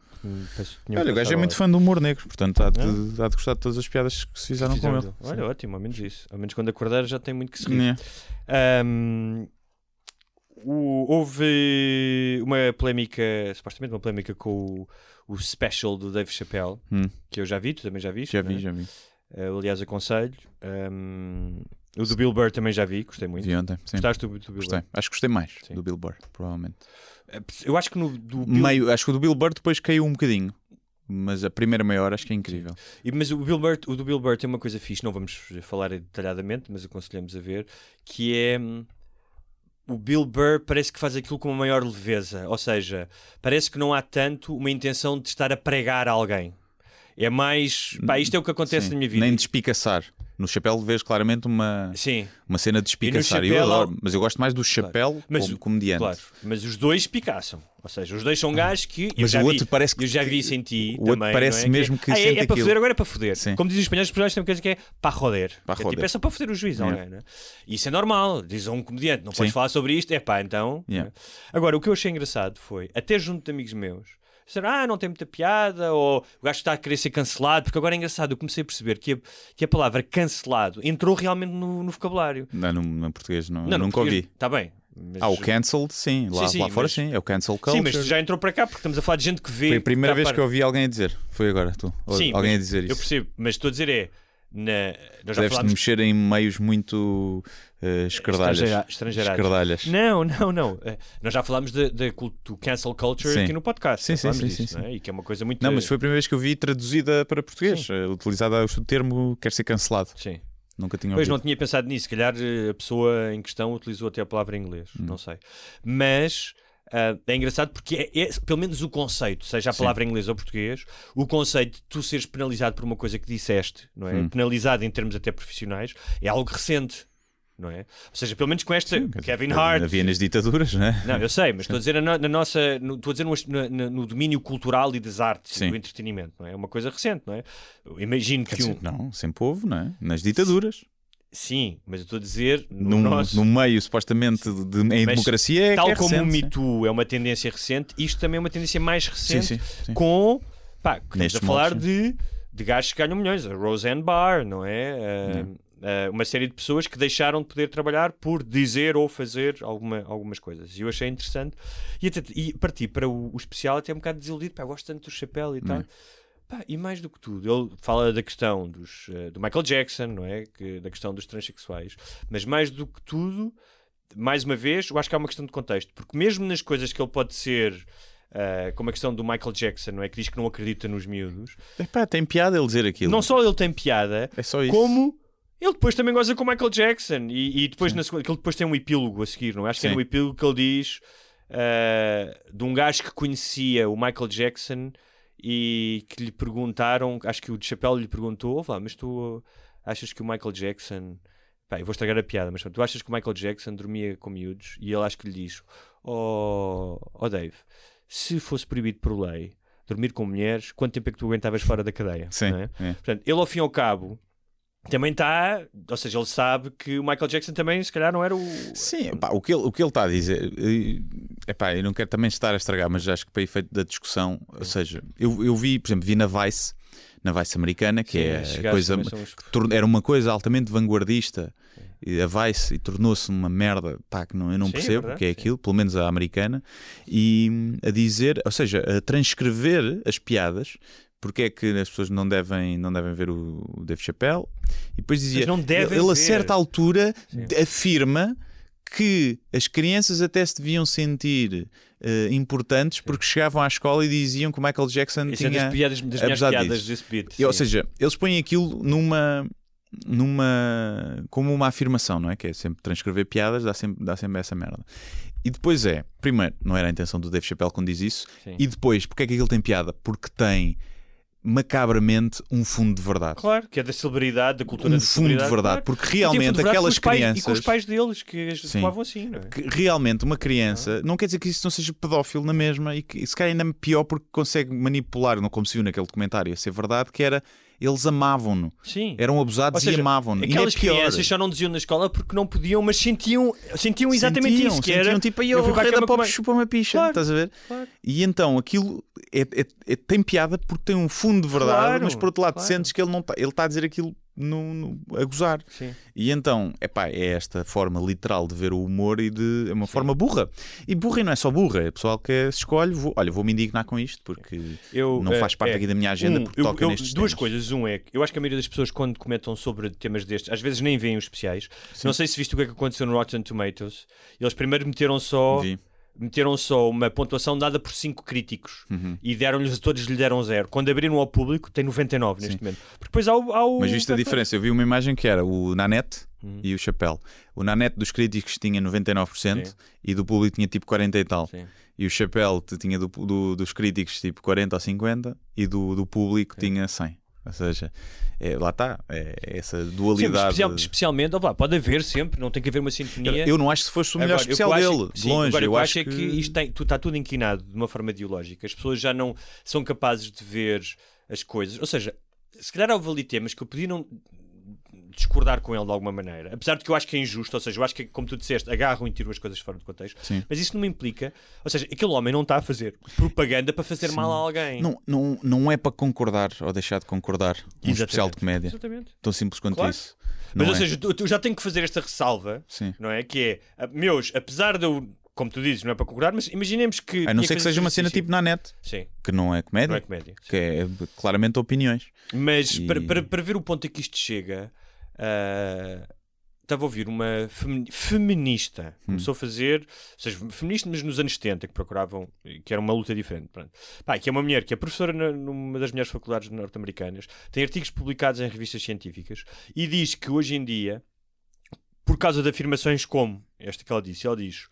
que Olha, o gajo é muito fã do humor negro, portanto há de, há de gostar de todas as piadas que se fizeram com Fizeram ele. Olha, ótimo, ao menos isso. Ao menos quando acordar já tem muito que se rir. Né? Ahm, o- houve uma polémica, supostamente uma polémica com o, o special do Dave Chappelle, Hum. que eu já vi, tu também já viste. Já vi, é? já vi. Eh, aliás, aconselho. Ahm, o do Bill Burr também já vi, gostei muito. Vi ontem. Sim. Gostaste do, do Bill Gostei. Burr? Acho que gostei mais Sim. do Bill Burr, provavelmente. Eh, Eu acho que no do Bill, Meio, acho que o do Bill Burr depois caiu um bocadinho. Mas a primeira meia hora acho que é incrível. E- Mas o, Bill Burr, o do Bill Burr tem uma coisa fixe, não vamos falar detalhadamente, mas aconselhamos a ver, que é hum, o Bill Burr parece que faz aquilo com uma maior leveza, ou seja, parece que não há tanto uma intenção de estar a pregar a alguém. É mais, pá, isto é o que acontece Sim. na minha vida. Nem de espicaçar. No chapéu vês claramente uma, Sim, uma cena de espicaçar. Eu adoro, mas eu gosto mais do chapéu Mas como comediante. claro. Mas os dois picaçam. Ou seja, os dois são gajos que. Mas o vi- outro parece que- Eu já vi isso em ti. o outro também, parece é? mesmo que ah, é, é para foder, agora é para foder. Sim. Como dizem os espanhóis, os espanhóis têm uma coisa que é para roder. Para é, tipo, roder. é só para foder o juiz a alguém. Né? Isso é normal. Diz a um comediante: não podes Sim. falar sobre isto. É pá, então. Yeah. né? Agora, o que eu achei engraçado foi, até junto de amigos meus, disseram: ah, não tem muita piada, ou o gajo está a querer ser cancelado. Porque agora é engraçado, eu comecei a perceber que a, que a palavra cancelado entrou realmente no, no vocabulário. Não, no, no português não, Não, nunca ouvi. Está bem. mas- Ah, o cancelled, sim. Lá, Sim, sim, lá fora, mas- sim. É o cancel culture. Sim, mas já entrou para cá porque estamos a falar de gente que vê. Foi a primeira está vez que eu ouvi alguém a dizer. Foi agora, tu. Sim, alguém a dizer Eu isso. percebo, mas estou a dizer é. na. Deves-te falámos. mexer em meios muito uh, escardalhas. Estrangeira- estrangeirados. Escardalhas. Não, não, não. Eh, Nós já falámos do cancel culture Sim. aqui no podcast. Sim, sim, sim, disso, sim, não é? E que é uma coisa muito. Não, mas foi a primeira vez que eu vi traduzida para português. Sim. eh, Utilizada o termo quer ser cancelado. Sim. Nunca tinha Pois ouvido. não tinha pensado nisso. Se calhar a pessoa em questão utilizou até a palavra em inglês. Hum. Não sei. Mas. ah, é engraçado porque é, é- pelo menos o conceito, seja a Sim. palavra em inglês ou português, o conceito de tu seres penalizado por uma coisa que disseste, não é? Hum. Penalizado em termos até profissionais, é algo recente, não é? Ou seja, pelo menos com esta dizer, Kevin Hart, Havia nas ditaduras, não é? Não, eu sei, mas estou a dizer na, na nossa, no, estou a dizer no, na- no domínio cultural e das artes Sim. e do entretenimento, não é? É uma coisa recente, não é? Eu imagino Quer que um, dizer, não, sempre houve, não é? Nas ditaduras. sim, mas eu estou a dizer no Num, nosso, num meio supostamente de, em Mas democracia é tal é como recente, o Me sim. Too é uma tendência recente, isto também é uma tendência mais recente Sim, sim, sim. com, pá, estamos a falar de, de gajos que ganham milhões, a Roseanne Barr, não é? Ah, ah, uma série de pessoas que deixaram de poder trabalhar por dizer ou fazer alguma, algumas coisas. E eu achei interessante. E, até, e parti para o, o especial até um bocado desiludido. Pá, gosto tanto do chapéu e tal. Hum. Pá, e mais do que tudo, ele fala da questão dos, eh, do Michael Jackson, não é? Que, da questão dos transexuais. Mas mais do que tudo, mais uma vez, eu acho que há uma questão de contexto. Porque mesmo nas coisas que ele pode ser, eh, como a questão do Michael Jackson, não é? Que diz que não acredita nos miúdos. Epá, tem piada ele dizer aquilo. Não só ele tem piada, É como ele depois também goza com o Michael Jackson e, e depois na segunda, que ele depois tem um epílogo a seguir, não é? Acho que é Sim. no epílogo que ele diz ah, de um gajo que conhecia o Michael Jackson e que lhe perguntaram, acho que o de chapéu lhe perguntou, "Ó, vá, mas tu achas que o Michael Jackson pá, eu vou estragar a piada, mas tu achas que o Michael Jackson dormia com miúdos? E ele acho que lhe diz: Oh, oh Dave, se fosse proibido por lei dormir com mulheres, quanto tempo é que tu aguentavas fora da cadeia? Sim. É? é. Portanto, ele ao fim e ao cabo também está, ou seja, ele sabe que o Michael Jackson também se calhar não era o. Sim, pá, o que ele o que ele está a dizer, é pá, eu não quero também estar a estragar, mas acho que para efeito da discussão, ou seja, eu, eu vi, por exemplo, vi na Vice, na Vice americana, que Sim, é a coisa, os- que era uma coisa altamente vanguardista, e a Vice, e tornou-se uma merda, pá, que não, eu não Sim, é percebo o verdade, que é aquilo, pelo menos a americana, e hum, a dizer, ou seja, a transcrever as piadas. Porque é que as pessoas não devem, não devem ver o o Dave Chappelle? E depois dizia: devem ele a certa altura Sim. afirma que as crianças até se deviam sentir eh, importantes porque chegavam à escola e diziam que o Michael Jackson Isso é tinha. das, piadas, das minhas piadas disso. beat. E, ou sim. seja, eles põem aquilo numa numa como uma afirmação, não é? Que é sempre transcrever piadas, dá sempre, dá sempre essa merda. E depois é, primeiro, não era a intenção do Dave Chappelle quando diz isso, Sim. e depois, porque é que aquilo tem piada? Porque tem macabramente um fundo de verdade. Claro, que é da celebridade, da cultura Um da fundo de verdade, claro. porque realmente verdade aquelas pais- crianças E com os pais deles que Sim. tomavam assim, não é? que realmente uma criança não quer dizer que isso não seja pedófilo na mesma e que se calhar ainda pior porque consegue manipular, não como se viu naquele documentário, a ser verdade, que era eles amavam-no, Sim. eram abusados seja, e amavam-no. E ainda é Aquelas pior. crianças só não diziam na escola porque não podiam, mas sentiam, sentiam exatamente sentiam, isso. Que sentiam era, tipo aí eu o fui para a cama pop chupa uma picha, Claro, estás a ver? claro. E então aquilo é- é- é- tem piada porque tem um fundo de verdade, Claro, mas por outro lado claro. sentes que ele não está ele está a dizer aquilo no, no- a gozar. Sim. E então, epá, é esta forma literal de ver o humor e de. É uma forma burra. E burra e não é só burra, é pessoal que escolhe, vou, olha, vou me indignar com isto porque Eu, não eh, faz parte é, aqui da minha agenda um, porque eu- toca eu- nestes Duas temas. coisas. Um é que eu acho que a maioria das pessoas, quando comentam sobre temas destes, às vezes nem veem os especiais. Não sei se viste o que é que aconteceu no Rotten Tomatoes. Eles primeiro meteram só. Vi. Meteram só uma pontuação dada por cinco críticos Uhum. e deram-lhes todos lhe deram zero. Quando abriram ao público, tem 99 neste momento. Porque depois há o. há o- Mas viste a diferença? Eu vi uma imagem que era o Nanette Uhum. e o Chapéu. O Nanette dos críticos tinha 99% Sim. e do público tinha tipo 40 e tal. Sim. E o Chapéu tinha do- do- dos críticos tipo 40 ou 50 e do, do público tinha 100. Ou seja, é, lá está, é, essa Sim, dualidade. especial- especialmente, pode haver sempre, não tem que haver uma sintonia. Eu não acho que fosse o melhor Agora, que especial acho- dele, de sim, longe. Agora, o eu que eu acho acho é que isto tem, está tudo inquinado de uma forma ideológica. As pessoas já não são capazes de ver as coisas. Ou seja, se calhar houve ali temas que eu podia não discordar com ele de alguma maneira. Apesar de que eu acho que é injusto, ou seja, eu acho que, como tu disseste, agarram e tiram as coisas fora do contexto. Sim. Mas isso não me implica. Ou seja, aquele homem não está a fazer propaganda para fazer mal a alguém. Não, não, não é para concordar ou deixar de concordar um Exatamente. especial de comédia. Exatamente. Tão simples quanto Claro. isso. Mas, Não ou é? seja, tu já tenho que fazer esta ressalva Sim. não é? Que é, meus, apesar de eu como tu dizes, não é para concordar, mas imaginemos que. A não ser que seja uma cena tipo na net, Sim, que não é comédia, não é comédia. sim. que é claramente opiniões. Mas E- para, para, para ver o ponto a que isto chega, ah, estava a ouvir uma femi- feminista. Hum. Começou a fazer, ou seja, feminista, mas nos anos 70, que procuravam, que era uma luta diferente. Pá, que é uma mulher que é professora na- numa das melhores faculdades norte-americanas, tem artigos publicados em revistas científicas e diz que hoje em dia, por causa de afirmações como esta que ela disse, ela diz.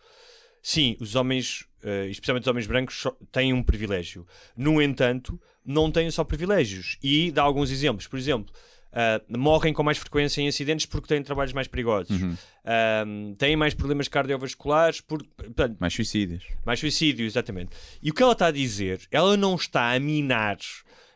Sim, os homens, eh, especialmente os homens brancos, têm um privilégio. No entanto, não têm só privilégios. E dá alguns exemplos. Por exemplo, ah, morrem com mais frequência em acidentes porque têm trabalhos mais perigosos. Uhum. Ah, têm mais problemas cardiovasculares, por, portanto, Mais suicídios. mais suicídio, exatamente. E o que ela está a dizer, ela não está a minar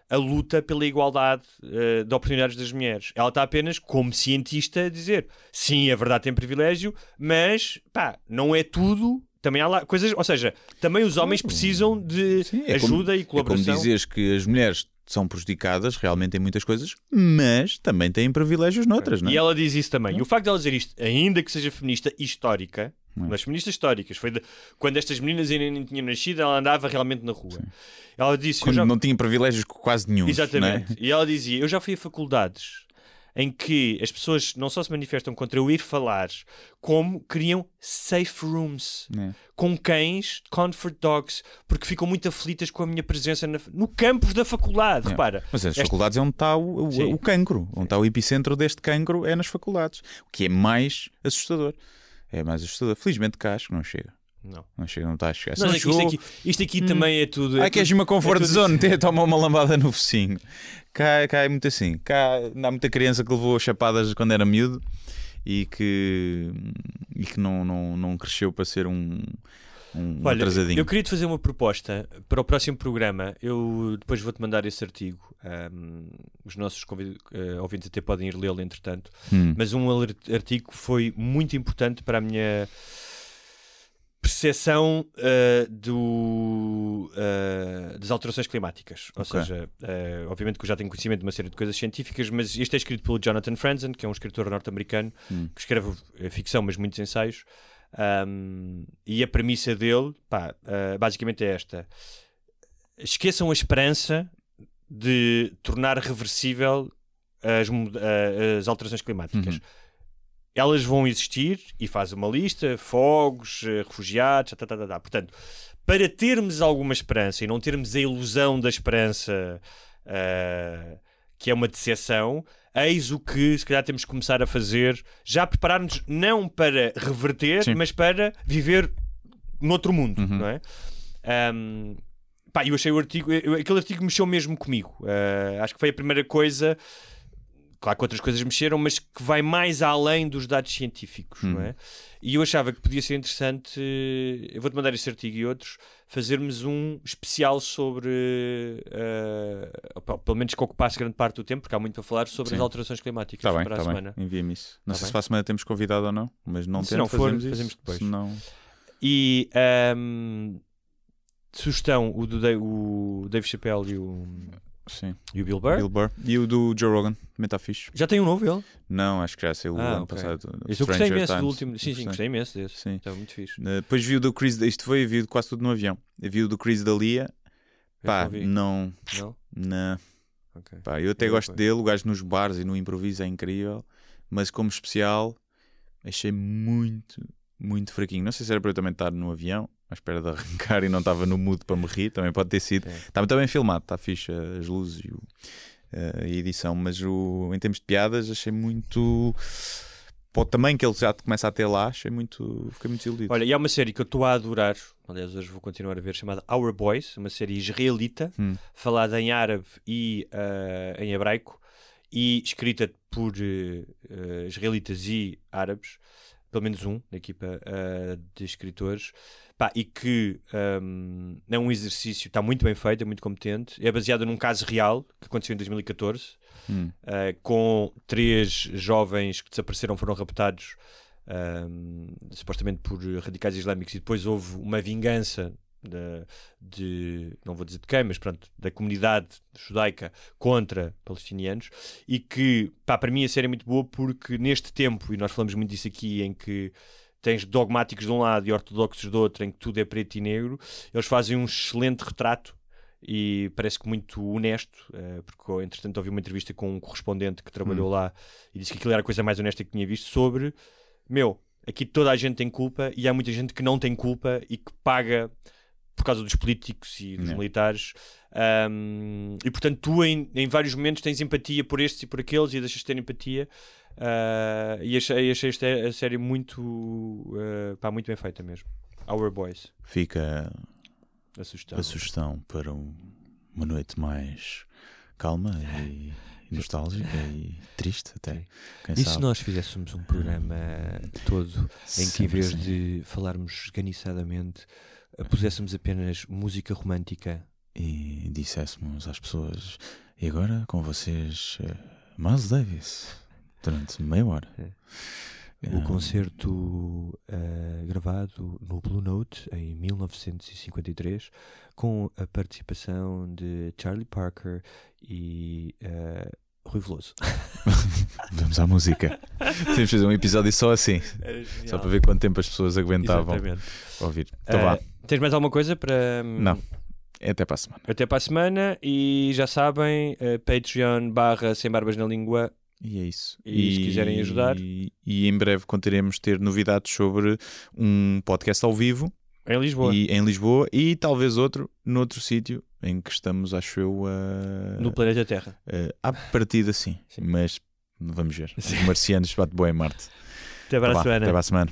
a luta pela igualdade eh, de oportunidades das mulheres. Ela está apenas, como cientista, a dizer sim, a verdade tem privilégio, mas pá, não é tudo. Também há lá coisas, ou seja, também os homens precisam de Sim, é como- ajuda e É como colaboração. dizeres que as mulheres são prejudicadas realmente em muitas coisas, mas também têm privilégios noutras, não é? E ela diz isso também. E o facto de ela dizer isto, ainda que seja feminista histórica, Não é? mas feministas históricas, foi de- quando estas meninas ainda nem tinham nascido, ela andava realmente na rua. Ela disse. já- não tinha privilégios quase nenhum. Exatamente. E ela dizia: Eu já fui a faculdades em que as pessoas não só se manifestam contra eu ir falar, como criam safe rooms é? com cães, comfort dogs, porque ficam muito aflitas com a minha presença na- no campus da faculdade. É. Repara. Mas as Esta- faculdades é onde está o, o, o cancro. Onde está o epicentro deste cancro é nas faculdades. O que é mais assustador. É mais assustador. Felizmente cá acho que não chega. Não. Não chega, não está a chegar. Não, isto, chegou- aqui, isto aqui também é tudo. é Ah, queres tudo- uma comfort é zone? Tê, Toma uma lambada no focinho. Cá, cá é muito assim. Cá há muita criança que levou chapadas quando era miúdo e que, e que não, não, não cresceu para ser um, um Olha, atrasadinho. eu queria te fazer uma proposta para o próximo programa. Eu depois vou-te mandar esse artigo. Ahm, os nossos convid- eh, ouvintes até podem ir lê-lo, entretanto. Hum. Mas um ar- artigo foi muito importante para a minha percepção eh, do, eh, das alterações climáticas. Ou Ok. seja, eh, obviamente que eu já tenho conhecimento de uma série de coisas científicas, mas este é escrito pelo Jonathan Franzen, que é um escritor norte-americano Hum. que escreve ficção, mas muitos ensaios. Um, e a premissa dele, pá, basicamente é esta: esqueçam a esperança de tornar reversível as, as alterações climáticas. Uhum. Elas vão existir e faz uma lista: fogos, eh, refugiados, tá, tá, tá, tá. portanto, para termos alguma esperança e não termos a ilusão da esperança eh, que é uma decepção, eis o que se calhar temos que começar a fazer, já preparar-nos não para reverter, Sim. mas para viver noutro mundo, Uhum. não é? Ahm, pá, eu achei o artigo, eu- aquele artigo mexeu mesmo comigo. Ah, acho que foi a primeira coisa. Claro que outras coisas mexeram, mas que vai mais além dos dados científicos, não é? E eu achava que podia ser interessante, eu vou-te mandar esse artigo e outros, fazermos um especial sobre, opa, pelo menos que ocupasse grande parte do tempo, porque há muito para falar sobre Sim. as alterações climáticas Está bem, para a bem. semana. Envia-me isso. Não Tá sei bem. se para a semana temos convidado ou não, mas não Se não for, fazemos, isso. fazemos depois. Se não... E ahm, sugestão, o do o Dave Chappelle e o, Sim. e o Bill Burr. Bill Burr. E o do Joe Rogan, também está fixe. Já tem um novo ele? Não, acho que já saiu o Ah, ano ok. passado. Esse eu gostei imenso do Times. último. Sim, sim, gostei imenso desse. Sim. Estava muito fixe. Uh, Depois vi o do Chris, isto foi, vi quase tudo no avião. Eu vi o do Chris Dalia. Pá, não não, Não? não. Ok. Pá, eu até Eu gosto dele, o gajo nos bares e no improviso é incrível, mas como especial achei muito, muito fraquinho. Não sei se era para eu também estar no avião, à espera de arrancar e não estava no mood para me rir, também pode ter sido. Está muito bem filmado, está fixe as luzes e o- eh, a edição, mas o, em termos de piadas achei muito. Para o tamanho que ele já começa a ter lá, achei muito. Fiquei muito desiludido. Olha, e há uma série que eu estou a adorar, aliás, hoje vou continuar a ver, chamada Our Boys, uma série israelita, Hum. falada em árabe e ah, em hebraico, e escrita por eh, israelitas e árabes, pelo menos um, da equipa ah, de escritores, Pá, e que ahm, é um exercício, está muito bem feito, é muito competente, é baseado num caso real que aconteceu em 2014, Hum. Uh, com três jovens que desapareceram, foram raptados um, supostamente por radicais islâmicos. E depois houve uma vingança de, de- não vou dizer de quem, mas pronto, da comunidade judaica contra palestinianos e que, pá, para mim a série é muito boa porque neste tempo, e nós falamos muito disso aqui, em que tens dogmáticos de um lado e ortodoxos do outro, em que tudo é preto e negro, eles fazem um excelente retrato e parece que muito honesto, uh, porque entretanto ouvi uma entrevista com um correspondente que trabalhou hum. lá e disse que aquilo era a coisa mais honesta que tinha visto sobre, meu, aqui toda a gente tem culpa e há muita gente que não tem culpa e que paga por causa dos políticos e dos não. militares. Um, e portanto, tu em, em, vários momentos tens empatia por estes e por aqueles e deixas de ter empatia. Uh, e achei, achei esta a série muito, uh, pá, muito bem feita mesmo. Our Boys. Fica a sugestão, a sugestão para um, uma noite mais calma e nostálgica e triste até. e se nós fizéssemos um programa todo em que em vez assim. de falarmos esganiçadamente puséssemos apenas música romântica e disséssemos às pessoas e agora com vocês uh, Miles Davis durante meia hora. É. O concerto uh, gravado no Blue Note em 1953 com a participação de Charlie Parker e uh, Rui Veloso. Vamos à música. Temos de fazer um episódio só assim. Só para ver quanto tempo as pessoas aguentavam Exatamente. ouvir. Então uh, vá. Tens mais alguma coisa para. Hum, Não. É até para a semana. Até para a semana e já sabem, uh, Patreon barra sem barbas na língua. E é isso. E, e se quiserem ajudar. E, e em breve contaremos ter novidades sobre um podcast ao vivo. Em Lisboa. E, em Lisboa e talvez outro noutro sítio em que estamos, acho eu, uh, no planeta Terra. Uh, à partida, sim, sim. Mas vamos ver. Sim. Os marcianos bate boa em Marte. Até para a semana. Até para a semana.